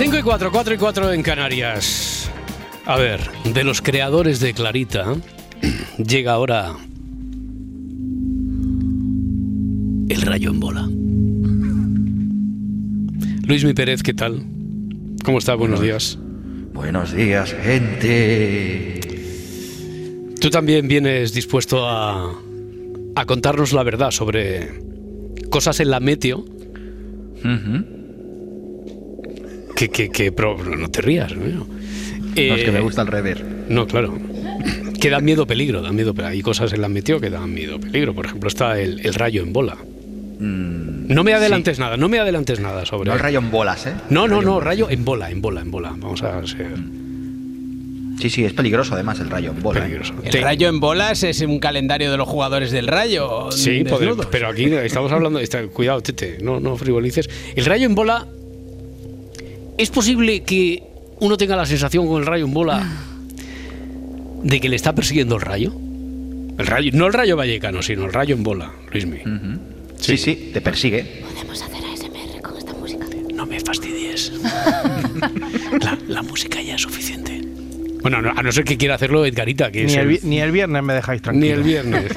5 y 4, 4 y 4 en Canarias. A ver, de los creadores de Clarita, llega ahora el rayo en bola. Luis Mi Pérez, ¿qué tal? ¿Cómo está? Buenos días. Buenos días, gente. Tú también vienes dispuesto a, a contarnos la verdad sobre cosas en la meteo que, que, que no te rías. ¿no? No, es que Eh, me gusta el rever. No, claro. Que dan miedo peligro, dan miedo, pero hay cosas en la meteo que dan miedo peligro. Por ejemplo, está el, el rayo en bola. No me adelantes nada, no me adelantes nada sobre. Mm, No el rayo en bolas, ¿eh? No, no, Rayo no, en- rayo en bola, en bola, en bola. Vamos a ser Sí, sí, es peligroso además el rayo en bola. ¿eh? peligroso. El rayo en bolas es un calendario de los jugadores del rayo. Sí, podemos, pero aquí estamos hablando. está- cuidado, Tete, no, no frivolices. El rayo en bola. ¿Es posible que uno tenga la sensación con el rayo en bola de que le está persiguiendo el rayo? El rayo, no el rayo vallecano, sino el rayo en bola, Luismi. Sí, sí, te persigue. ¿Podemos hacer ASMR con esta música? No me fastidies. la, la música ya es suficiente. Bueno, no- a no ser que quiera hacerlo Edgarita, que es Ni el, el- vi- ni el viernes me dejáis tranquilo. Ni el viernes.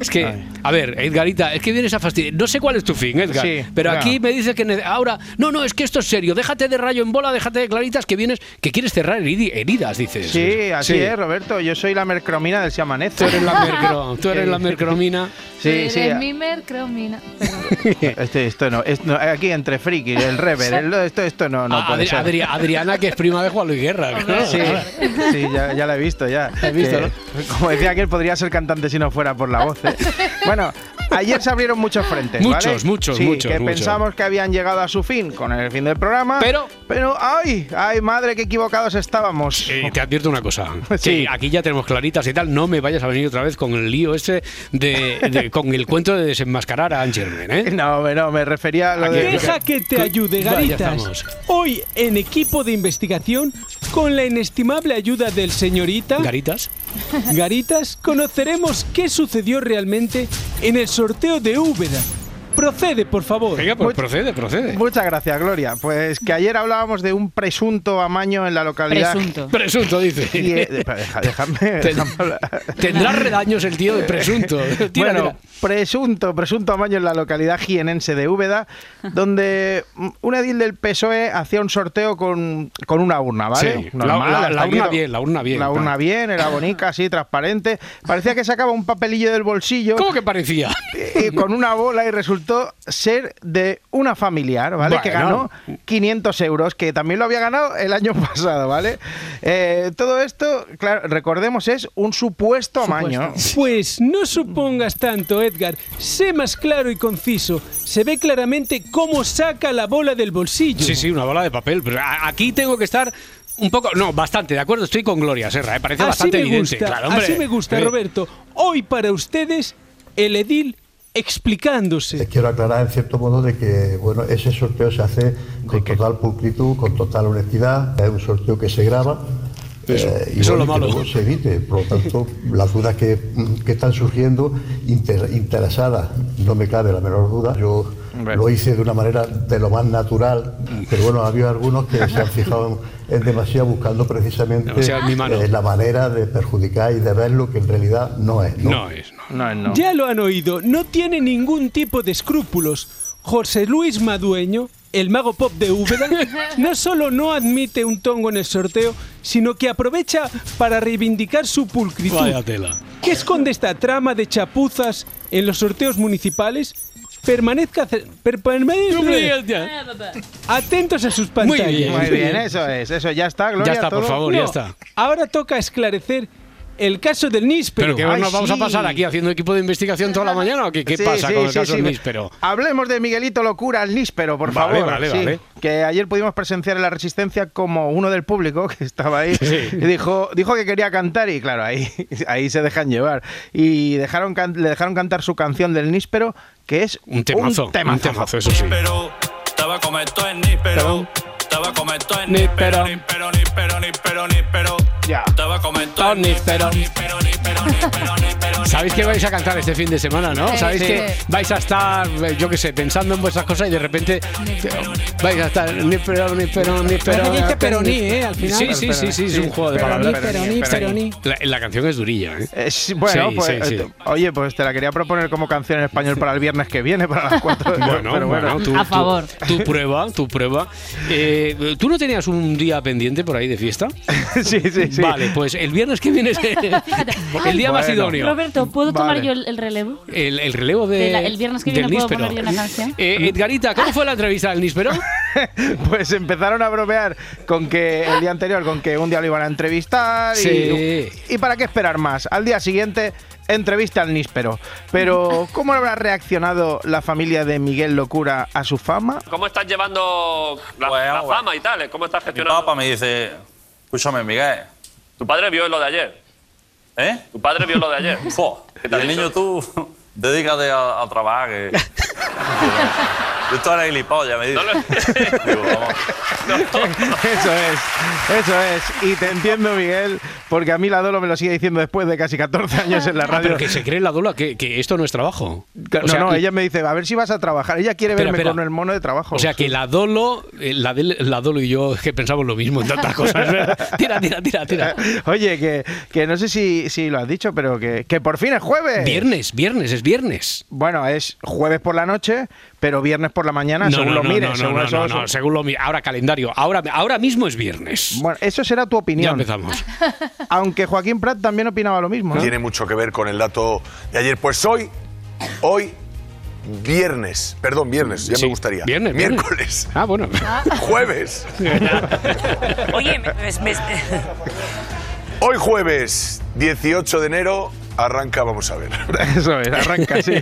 Es que, Ay. a ver, Edgarita, es que vienes a fastidiar. No sé cuál es tu fin, Edgar. Sí, pero claro. aquí me dices que ahora. No, no, es que esto es serio. Déjate de rayo en bola, déjate de claritas que vienes, que quieres cerrar heridas, dices. Sí, así es, Roberto. Yo soy la mercromina del Si Amanece. Tú eres la, mercro, tú eres la mercromina. Sí, Eres sí. mi mercromina. Este, esto no, es- no, Aquí entre friki, el rever, el- esto, esto no, no Ah, puede Adri- ser. Adri- Adriana, que es prima de Juan Luis Guerra. claro. Sí, sí, ya, ya la he visto, ya. has visto, Que, Como decía que él podría ser cantante si no fuera por la voz. ¿eh? Bueno, ayer se abrieron muchos frentes. Muchos, ¿vale? muchos, Sí, muchos, Que muchos. pensamos que habían llegado a su fin con el fin del programa. Pero- Pero, ¡ay! ¡Ay, madre, qué equivocados estábamos! Eh, te advierto una cosa, que Sí. aquí ya tenemos claritas y tal, no me vayas a venir otra vez con el lío ese de, de- con el cuento de desenmascarar a Angermen, ¿eh? No, no, me refería a lo de. Deja que te ayude, Garitas. estamos. Hoy en equipo de investigación, con la inestimable ayuda del señorita Garitas. Garitas, conoceremos qué sucedió realmente en el sorteo de Úbeda. Procede, por favor. Venga, pues procede, procede. Muchas gracias, Gloria. Pues que ayer hablábamos de un presunto amaño en la localidad. Presunto. Presunto, dice. Y, eh, deja- déjame. Tendrá redaños el tío de presunto. Tira, Bueno, tira. presunto, presunto amaño en la localidad jienense de Úbeda, donde un edil del PSOE hacía un sorteo con, con una urna, ¿vale? Sí, la- la- urna bien, la urna bien, La urna claro. bien, era bonita, así, transparente. Parecía que sacaba un papelillo del bolsillo. ¿Cómo que parecía? eh, con una bola y resultó ser de una familiar, ¿vale? Que ganó 500 euros, que también lo había ganado el año pasado, ¿vale? Eh, todo esto, claro, recordemos, es un supuesto amaño. Pues no supongas tanto, Edgar. Sé más claro y conciso. Se ve claramente cómo saca la bola del bolsillo. Sí, sí, una bola de papel. Pero aquí tengo que estar un poco. No, bastante, de acuerdo. Estoy con Gloria Serra, ¿eh? parece Así bastante me evidente. gusta, Claro, hombre. así me gusta, Eh, Roberto. Hoy para ustedes, el edil explicándose. Quiero aclarar en cierto modo de que bueno ese sorteo se hace con total pulcritud, con total honestidad, es un sorteo que se graba. Eso, eh, y eso es lo bueno, malo. se evite. Por lo tanto, las dudas que, que están surgiendo inter- interesadas, no me cabe la menor duda. Yo lo hice de una manera de lo más natural, pero bueno, había algunos que se han fijado en demasiado buscando precisamente eh, la manera de perjudicar y de ver lo que en realidad no es. ¿no? No es, no. No, no. Ya lo han oído, no tiene ningún tipo de escrúpulos. José Luis Madueño, el mago pop de Úbeda, no solo no admite un tongo en el sorteo, sino que aprovecha para reivindicar su pulcritud. Vaya tela. ¿Qué esconde esta trama de chapuzas en los sorteos municipales? Permanezca permanezca- atentos a sus pantallas. bien. Muy bien, eso es, eso ya está, Gloria. Ya está, por favor, ya está. Ahora toca esclarecer el caso del níspero. Pero que Ay, nos vamos a sí. pasar aquí haciendo equipo de investigación toda la mañana o qué, qué Sí, pasa sí, con el sí, caso sí. del níspero? Hablemos de Miguelito Locura, el níspero, por Vale, favor. vale, Sí, vale. Que ayer pudimos presenciar en la Resistencia como uno del público que estaba ahí Sí. y dijo, dijo que quería cantar y claro, ahí, ahí se dejan llevar. Y dejaron can- le dejaron cantar su canción del níspero, que es Un temazo, un temazo. temazo, eso sí. Pero estaba como esto en níspero. Estaba como esto en Níspero. níspero, níspero, níspero, níspero, níspero. Ya. En níspero, Níspero. Sabéis que vais a cantar este fin de semana, ¿no? Sabéis sí. que vais a estar, yo qué sé, pensando en vuestras cosas y de repente vais a estar ni pero ni pero ni pero. Que dice peroní, ¿eh? Al final. Sí, sí, sí, sí, es un juego de palabras. peroní, peroní. La, la canción es durilla, ¿eh? Sí, bueno, Sí, pues, sí, oye, pues te la quería proponer como canción en español para el viernes que viene, para las cuatro. Bueno, pero bueno, tú, A favor. Tu prueba, tu prueba. Eh, ¿Tú no tenías un día pendiente por ahí de fiesta? sí, sí, sí. Vale, pues el viernes que viene es el día más idóneo. Roberto, ¿puedo tomar Vale. yo el, el relevo? El, el relevo de, De la- el viernes que viene puedo níspero. poner yo una canción. Eh, Edgarita, ¿cómo fue la entrevista del níspero? Pues empezaron a bromear con que el día anterior, con que un día lo iban a entrevistar y, Sí. y para qué esperar más. Al día siguiente, entrevista al níspero. Pero, ¿cómo habrá reaccionado la familia de Miguel Locura a su fama? ¿Cómo estás llevando la, Bueno, la fama y tal? ¿Cómo estás Mi gestionando? papá me dice, escúchame, Miguel, Tu padre vio lo de ayer. ¿Eh? Tu padre vio lo de ayer. ¿Qué te y el dicho? niño tú, dedícate a, a trabajar. Que... Tú eres gilipollas, me dice. No lo- Digo, vamos. Eso es, eso es. Y te entiendo, Miguel, porque a mí la Dolo me lo sigue diciendo después de casi 14 años en la Ah, radio. pero que se cree la dola que, que esto no es trabajo. no, O sea, no, ella me dice, a ver si vas a trabajar. Ella quiere Espera, verme espera. con el mono de trabajo. O sea que la Dolo, eh, la, la Dolo y yo es que pensamos lo mismo en tantas cosas. ¿verdad? Tira, tira, tira, tira. Oye, que, que no sé si, si lo has dicho, pero que, que por fin es jueves. Viernes, viernes, es viernes. Bueno, es jueves por la noche, pero viernes por la mañana, según lo mires. no, según no, eso- no, no, según lo mi- Ahora calendario, ahora, ahora mismo es viernes. Bueno, eso será tu Ya opinión. empezamos. Aunque Joaquín Prat también opinaba lo mismo. ¿no? Tiene mucho que ver con el dato de ayer. Pues hoy, hoy, viernes, perdón, viernes, ya Sí, me gustaría. Viernes, viernes. Miércoles, Ah, bueno. jueves. Oye, me- me- Hoy jueves, 18 de enero, arranca, vamos a ver. Eso es, arranca, sí.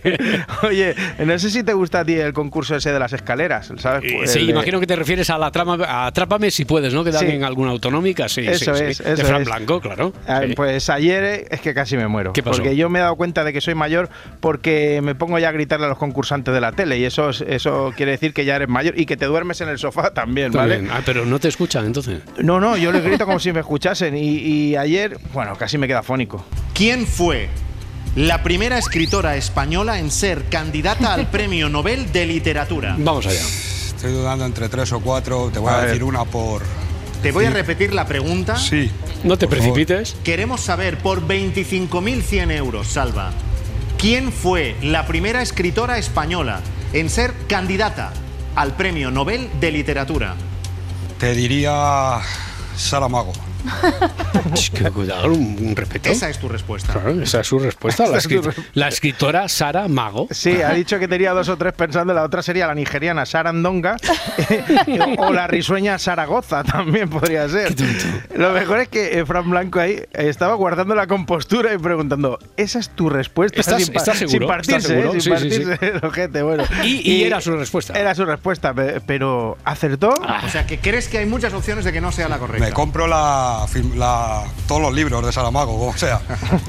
Oye, no sé si te gusta a ti el concurso ese de las escaleras, ¿sabes? Eh, Pues sí, de- imagino que te refieres a la trama, a Atrápame si puedes, ¿no? Que dan Sí. en alguna autonómica, sí, Eso sí, sí. es, de eso Fran es. Blanco, claro. Ah, Sí. Pues ayer es que casi me muero. ¿Qué pasó? Porque yo me he dado cuenta de que soy mayor porque me pongo ya a gritarle a los concursantes de la tele y eso, es- eso quiere decir que ya eres mayor y que te duermes en el sofá también, ¿vale? Ah, pero no te escuchan entonces. No, no, yo les grito como si me escuchasen y, y ayer, bueno, casi me queda fónico. ¿Quién fue la primera escritora española en ser candidata al Premio Nobel de Literatura? Vamos allá. Estoy dudando entre tres o cuatro. Te voy A decir una por. Te voy a repetir la pregunta. Sí. No te Por favor. precipites. Queremos saber por 25.100 euros, Salva, ¿quién fue la primera escritora española en ser candidata al Premio Nobel de Literatura? Te diría. Saramago. Que cuidado, un, un respeto. Esa es tu respuesta. Claro, esa es su respuesta. La, Esa es su escri- la escritora Sara Mago. Sí, ha dicho que tenía dos o tres pensando, la otra sería la nigeriana Sarandonga o la risueña Zaragoza también podría ser. Lo mejor es que eh, Fran Blanco ahí estaba guardando la compostura y preguntando, ¿esa es tu respuesta? ¿Estás- pa- estás seguro? Sin partirse, ¿Estás seguro? ¿eh? sin Sí, sí, sí. partirse el ojete, bueno. Y- y era su respuesta. Era su respuesta, pe- pero ¿acertó? O sea, que crees que hay muchas opciones de que no sea la correcta. Me compro la, la- todos los libros de Saramago, o sea,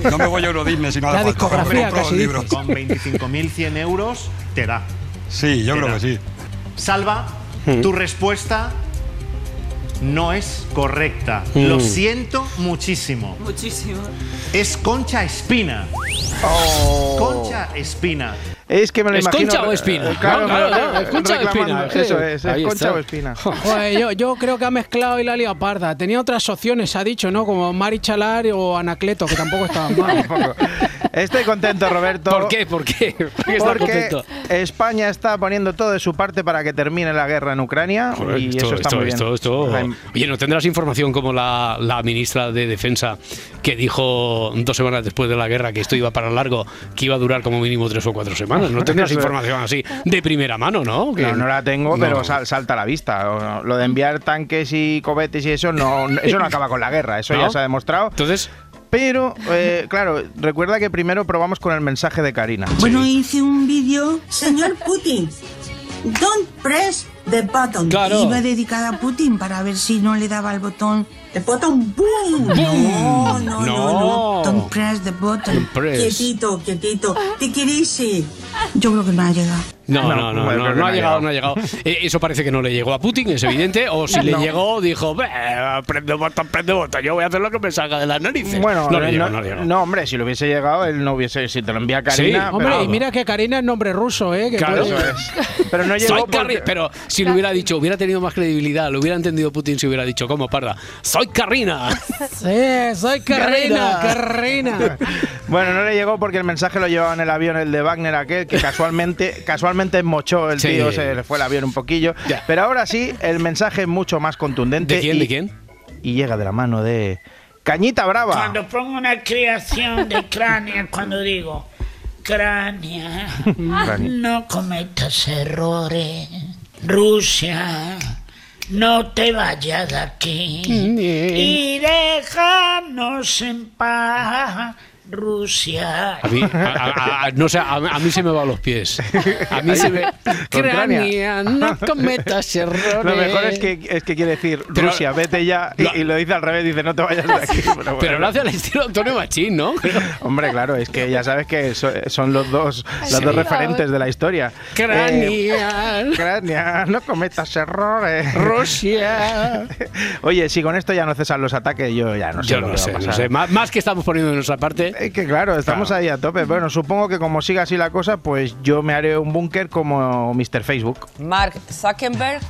no me voy a Euro Disney si no hace La falta. discografía los libros. Con 25.100 euros te da. Sí, yo Te creo da. que sí. Salva, Hmm. tu respuesta no es correcta. Lo Mm. siento muchísimo. Muchísimo. Es Concha Espina. Oh. Concha Espina. Es que me lo ¿Es imagino. Concha o Espina? eh, Claro, claro, es Concha o. Espina, Eso es, es Concha está. o Espina. Joder, yo, yo creo que ha mezclado y la parda. Tenía otras opciones, ha dicho, ¿no? Como Mari Chalar o Anacleto, que tampoco estaban mal. Estoy contento, Roberto. ¿Por qué? ¿Por qué? ¿Por qué estás Porque contento? España está poniendo todo de su parte para que termine la guerra en Ucrania Joder, y esto, eso está esto, muy bien. esto, Oye, ¿no tendrás información como la, la ministra de Defensa que dijo dos semanas después de la guerra que esto iba para largo, que iba a durar como mínimo tres o cuatro semanas? ¿No tendrás información así de primera mano, no? Que- No, no la tengo, No. pero sal- salta a la vista. Lo de enviar tanques y cohetes y eso no, eso no acaba con la guerra, eso ¿No? ya se ha demostrado. Entonces, pero eh, claro, recuerda que primero probamos con el mensaje de Karina. Bueno, hice un vídeo. Señor Putin, don't press the button. Claro. Iba dedicada a Putin para ver si no le daba el botón. The button, boom. No, no, no, no. Don't press the button. Quietito, quietito. Te ir. Yo creo que no ha llegado. No, no, no, no, no, ha no ha llegado, no ha llegado. Eh, eso parece que no le llegó a Putin, es evidente. O si le llegó, dijo, "Beh, prende botón, prende botón, yo voy a hacer lo que me salga de las narices. Bueno, no le llegó, no, no le llegó. no, hombre, si le hubiese llegado, él no hubiese. Si te lo envía Karina. Hombre, pero, y mira que Karina es nombre ruso, ¿eh? Que Claro. puede- Eso es. Pero no llegó Soy porque- Carri- Pero si le hubiera dicho, hubiera tenido más credibilidad, lo hubiera entendido Putin si hubiera dicho, ¿cómo, parda? ¡Soy Carrina! Sí, soy Karina, Karina. Bueno, no le llegó porque el mensaje lo llevaba en el avión, el de Wagner aquel, que casualmente, casualmente mochó el Sí. tío, se le fue el avión un poquillo. Ya. Pero ahora sí, el mensaje es mucho más contundente. ¿De quién? y- ¿De quién? Y llega de la mano de Cañita Brava. Cuando pongo una creación de cránea, cuando digo cránea, Cránea. no cometas errores. Rusia, no te vayas de aquí. Y déjanos en paz, Rusia. A mí, a- a- a- no sé, a, a mí se me van los pies. A mí se me. Con cránea. Cránea, no cometas errores. Lo mejor es que, es que quiere decir Pero- Rusia, vete ya. Y, Lo- y lo dice al revés, dice no te vayas de aquí. Pero, Pero bueno. lo hace al estilo Antonio Machín, ¿no? Hombre, claro, es que ya sabes que so- son los dos, Sí. dos referentes de la historia. Cránea. Eh, cránea, no cometas errores. Rusia. Oye, si con esto ya no cesan los ataques, yo ya no sé Yo lo no que va a sé, no sé. Más, más que estamos poniendo de nuestra parte. Es que claro, estamos Claro. ahí a tope. Bueno, supongo que como siga así la cosa, pues yo me haré un búnker como Mr. Facebook. Mark Zuckerberg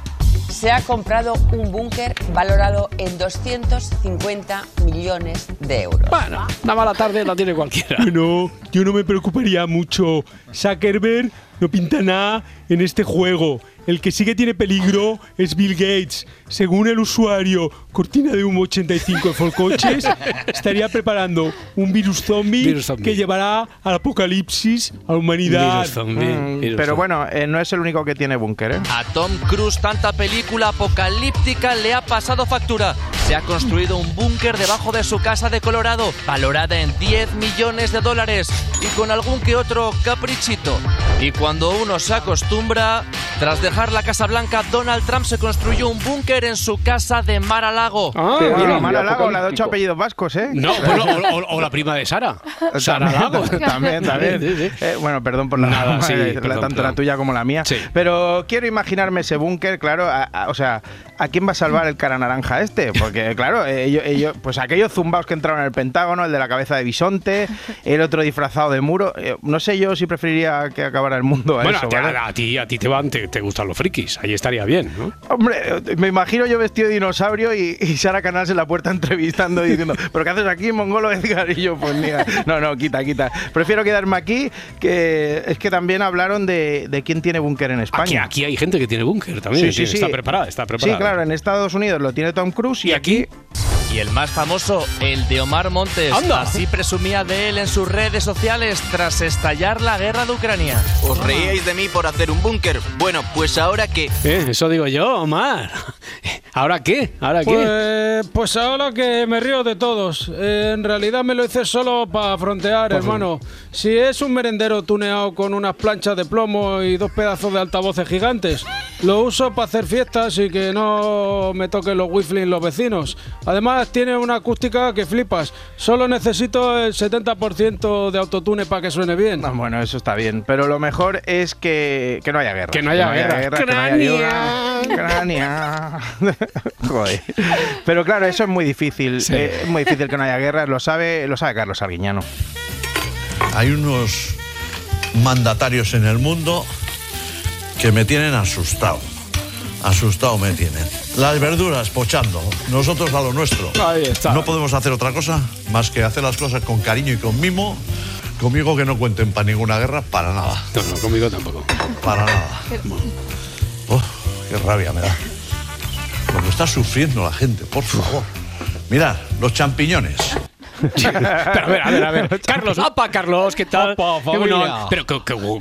se ha comprado un búnker valorado en 250 millones de euros. Bueno, una mala tarde la tiene cualquiera. Bueno, yo no me preocuparía mucho. Zuckerberg no pinta nada en este juego. El que sí que tiene peligro es Bill Gates. Según el usuario Cortina de Humo 85 de Folcoches, estaría preparando un virus zombie, Virus zombie. que llevará al apocalipsis a la humanidad. Virus zombie, Mm, virus pero zombie. bueno, eh, no es el único que tiene búnker, ¿eh? A Tom Cruise tanta película apocalíptica le ha pasado factura. Se ha construido un búnker debajo de su casa de Colorado, valorada en 10 millones de dólares y con algún que otro caprichito. Y cuando uno se acostumbra, tras dejar la Casa Blanca, Donald Trump se construyó un búnker en su casa de Mar a Lago. Ah, Lago, la de ocho apellidos vascos, ¿eh? No, bueno, o, o- o la prima de Sara. Sara Lago. también, también. Sí, sí. Eh, bueno, perdón por la Nada, sí, la- perdón, tanto perdón. la tuya como la mía. Sí. Pero quiero imaginarme ese búnker, claro, a- a- o sea, ¿a quién va a salvar el cara naranja este? Porque, claro, eh, ellos, ellos- pues aquellos zumbaos que entraron en el Pentágono, el de la cabeza de bisonte, el otro disfrazado de muro, eh, no sé yo si preferiría que acabara el mundo a Bueno, eso, a, ti- ¿vale? a ti, a ti te, van, te, te gustan los frikis. Ahí estaría bien, ¿no? Hombre, me imagino yo vestido de dinosaurio y, y Sara Canals en la puerta entrevistando y diciendo, ¿pero qué haces aquí, mongolo Edgar? Y yo, pues mira, no, no, quita, quita. Prefiero quedarme aquí, que es que también hablaron de, de quién tiene búnker en Aquí, España. aquí hay gente que tiene búnker también. Sí, sí, sí. Está preparada, está preparada. Sí, claro, en Estados Unidos lo tiene Tom Cruise y, aquí... Y el más famoso, el de Omar Montes. Anda. Así presumía de él en sus redes sociales tras estallar la guerra de Ucrania. ¿Os reíais de mí por hacer un búnker? Bueno, pues ahora que... Eh, eso digo yo, Omar. ¿Ahora qué? ¿Ahora qué? Pues, pues ahora que me río de todos. Eh, en realidad me lo hice solo para frontear, hermano. Si es un merendero tuneado con unas planchas de plomo y dos pedazos de altavoces gigantes, lo uso para hacer fiestas y que no me toquen los whistling los vecinos. Además, tiene una acústica que flipas. Solo necesito el 70% de autotune para que suene bien. Bueno, eso está bien, pero lo mejor es que, que no haya guerra. Que no haya guerra. que no haya ayuda. Crania. Joder. Pero claro, eso es muy difícil. Sí. Eh, es muy difícil que no haya guerra, lo sabe, lo sabe Carlos Arguiñano. Hay unos mandatarios en el mundo que me tienen asustado. Asustado me tienen. Las verduras pochando, nosotros a lo nuestro. Ahí está. No podemos hacer otra cosa más que hacer las cosas con cariño y con mimo. Conmigo que no cuenten para ninguna guerra, para nada. No, no, conmigo tampoco. Para nada. Oh, qué rabia me da. Lo que está sufriendo la gente, por favor. Mirad, los champiñones. Pero a ver, a ver, a ver. Carlos, ¡apa, Carlos! ¿Qué tal? Opa, Qué bueno. Pero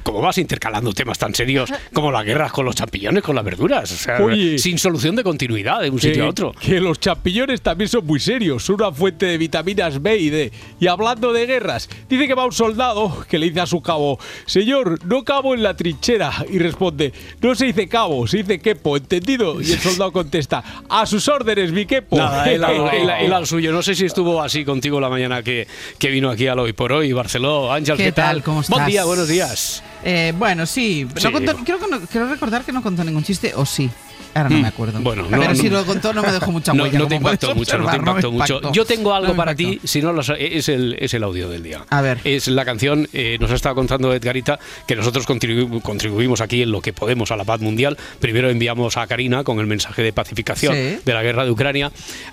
¿cómo vas intercalando temas tan serios como la guerra con los champiñones, con las verduras? O sea, Oye. sin solución de continuidad de un sitio a otro. Que los champiñones también son muy serios, son una fuente de vitaminas B y D. Y hablando de guerras, dice que va un soldado que le dice a su cabo, señor, no cabo en la trinchera. Y responde, no se dice cabo, se dice quepo, ¿entendido? Y el soldado contesta, a sus órdenes, mi quepo. Nada, él- él al suyo. No sé si estuvo así contigo la mañana que, que vino aquí al Hoy por Hoy, Barceló. Ángel, ¿qué, ¿Qué tal? ¿Cómo Buen estás? día, buenos días. Eh, bueno, sí. Sí. No contó- creo, creo recordar que no contó ningún chiste, o sí. Ahora no Mm, me acuerdo. bueno, no- Pero no- si lo contó no me dejó mucha No, huella. no te impactó mucho, no te impactó mucho. Yo tengo algo para ti, si no es el, es el audio del día. A ver. Es la canción, eh, nos ha estado contando Edgarita, que nosotros contribu- contribuimos aquí en lo que podemos a la paz mundial. Primero enviamos a Karina con el mensaje de pacificación Sí. de la guerra de Ucrania.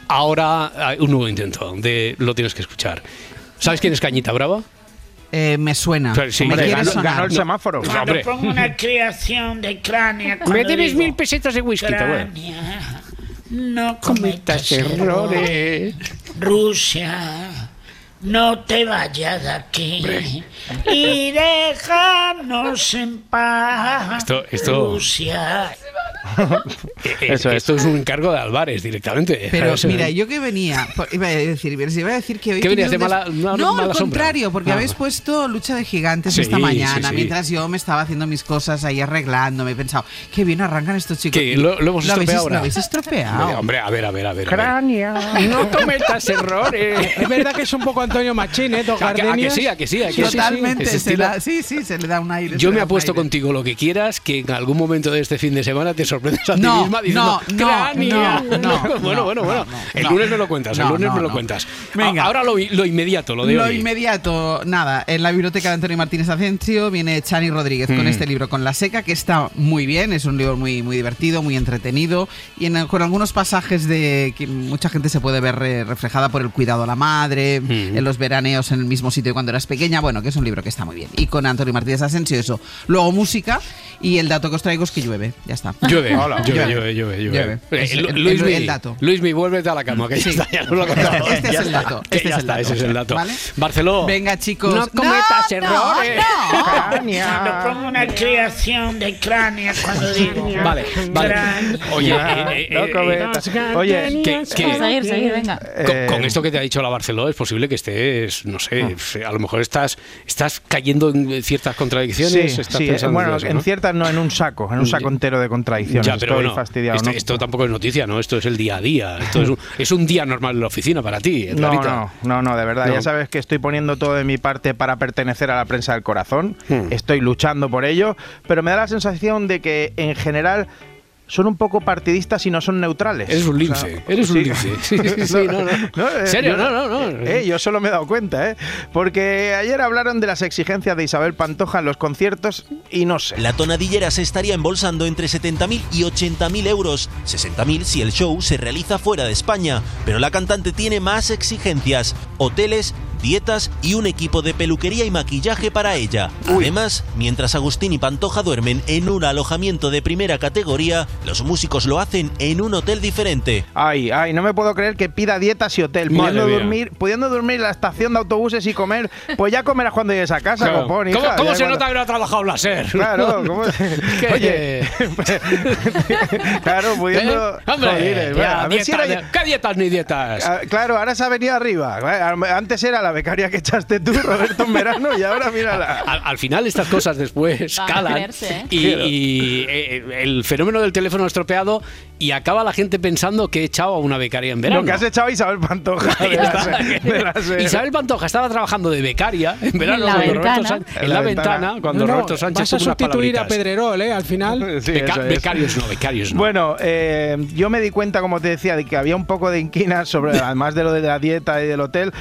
Ahora hay un nuevo intento, de lo tienes que escuchar. ¿Sabes quién es Cañita Brava? Eh, me suena. Pero sí, me hombre, ganó- ganó el semáforo. Cuando hombre. pongo una creación de cránea. Me debes digo, mil pesetas de whisky, Cránea, no cometas errores. errores. Rusia, no te vayas de aquí. Y déjanos en paz. Esto- esto- Rusia. Eh, eh, esto es un encargo de Álvarez directamente. Pero Eso- mira, yo que venía, po- iba a decir, iba a decir que hoy ¿Qué tenía venías de mala- una- No, mala al sombra? contrario, porque Ah. habéis puesto lucha de gigantes Sí, esta mañana, sí, sí. mientras yo me estaba haciendo mis cosas ahí arreglándome, he pensado, qué bien arrancan estos chicos. ¿Qué? ¿Lo, lo hemos estropeado ahora? lo habéis estropeado. Hombre, a ver, a ver, a ver. a ver. Cránea. No cometas errores. Es verdad que es un poco Antonio Machín, ¿eh? A que- a que sí, a que sí, a que sí, sí. Totalmente, se estilo- da- sí, sí, se le da un aire. Yo me apuesto contigo lo que quieras, que en algún momento de este fin de semana te sorprendes a ti No, misma diciendo no, no, "Cránea". no, no, bueno, no, bueno, no, bueno. no, el lunes me lo cuentas, el lunes no, me lo cuentas. Venga. Ahora lo, lo inmediato, lo de Lo hoy. inmediato, nada, en la biblioteca de Antonio Martínez Asencio viene Chani Rodríguez con Mm. este libro, con La Seca, que está muy bien, es un libro muy, muy divertido, muy entretenido, y en- con algunos pasajes de que mucha gente se puede ver reflejada por el cuidado a la madre, Mm. en los veraneos en el mismo sitio cuando eras pequeña, bueno, que es un libro que está muy bien. Y con Antonio Martínez Asensio eso. Luego música, y el dato que os traigo es que llueve, ya está. Llueve, Hola. llueve, llueve, llueve, llueve. Llueve. Eh, Es Lu- el- Luis, el- mi, el dato. Luis, mi, vuélvete a la cama, que ya está, ya nos lo contamos. Este es el dato, este ya es el dato. ese es el dato. ¿Vale? Barceló. Venga, chicos. No cometas No, errores. Cuando pongo una creación de. Cuando digo. Vale, vale. Cránea. Oye, eh, eh, No cometas. Oye, que- que- Seguir, seguir, venga. Con, con esto que te ha dicho la Barceló es posible que estés, no sé, a lo mejor estás, estás cayendo en ciertas contradicciones. Sí, estás sí, pensando bueno, eso, en ¿no? ciertas no, en un saco, en un saco entero de contradicciones. Ya, pero Estoy bueno, fastidiado. este- ¿no? esto tampoco es noticia, ¿no? Esto es el día a día. Esto es un, es un día normal en la oficina para ti, No, no, no, no, de verdad. No. Ya sabes que estoy poniendo todo de mi parte para pertenecer a la prensa del corazón. Hmm. Estoy luchando por ello, pero me da la sensación de que en general son un poco partidistas y no son neutrales. Eres un O lince, sea, eres un sí. lince. Sí, sí, sí, no, no. eh, ¿Serio? yo- No, no, no. Eh, yo solo me he dado cuenta, ¿eh? Porque ayer hablaron de las exigencias de Isabel Pantoja en los conciertos y no sé. La tonadillera se estaría embolsando entre 70.000 y 80.000 euros. 60.000 si el show se realiza fuera de España. Pero la cantante tiene más exigencias. Hoteles, dietas y un equipo de peluquería y maquillaje para ella. Además, mientras Agustín y Pantoja duermen en un alojamiento de primera categoría, los músicos lo hacen en un hotel diferente. Ay, ay, no me puedo creer que pida dietas y hotel. Madre Pudiendo mía. dormir, pudiendo dormir en la estación de autobuses y comer, pues ya comerás cuando llegues a casa, Claro. copón, ¿Cómo, hija, cómo ya se cuando- nota que no ha trabajado la SER? Claro, ¿cómo- Que- Oye, claro, pudiendo. ¿Eh? Hombre, Joder, ya, a ver si dietas, era- ¿qué dietas ni dietas? Ah, Claro, ahora se ha venido arriba. Antes era la becaria que echaste tú, Roberto, en verano, y ahora mírala. Al, al final estas cosas después a calan creerse, ¿eh? y, y, eh, el fenómeno del teléfono estropeado y acaba la gente pensando que he echado a una becaria en verano. Lo que has echado a Isabel Pantoja. de la de la Isabel Pantoja estaba trabajando de becaria en verano En la cuando Roberto ventana. Sánchez- en la, ventana, cuando No, Roberto Sánchez vas a sustituir a. Pedrerol, ¿eh? Al final. Sí, Beca- eso es. becarios no, becarios no. Bueno, eh, yo me di cuenta, como te decía, de que había un poco de inquina sobre, además de lo de la dieta y del hotel,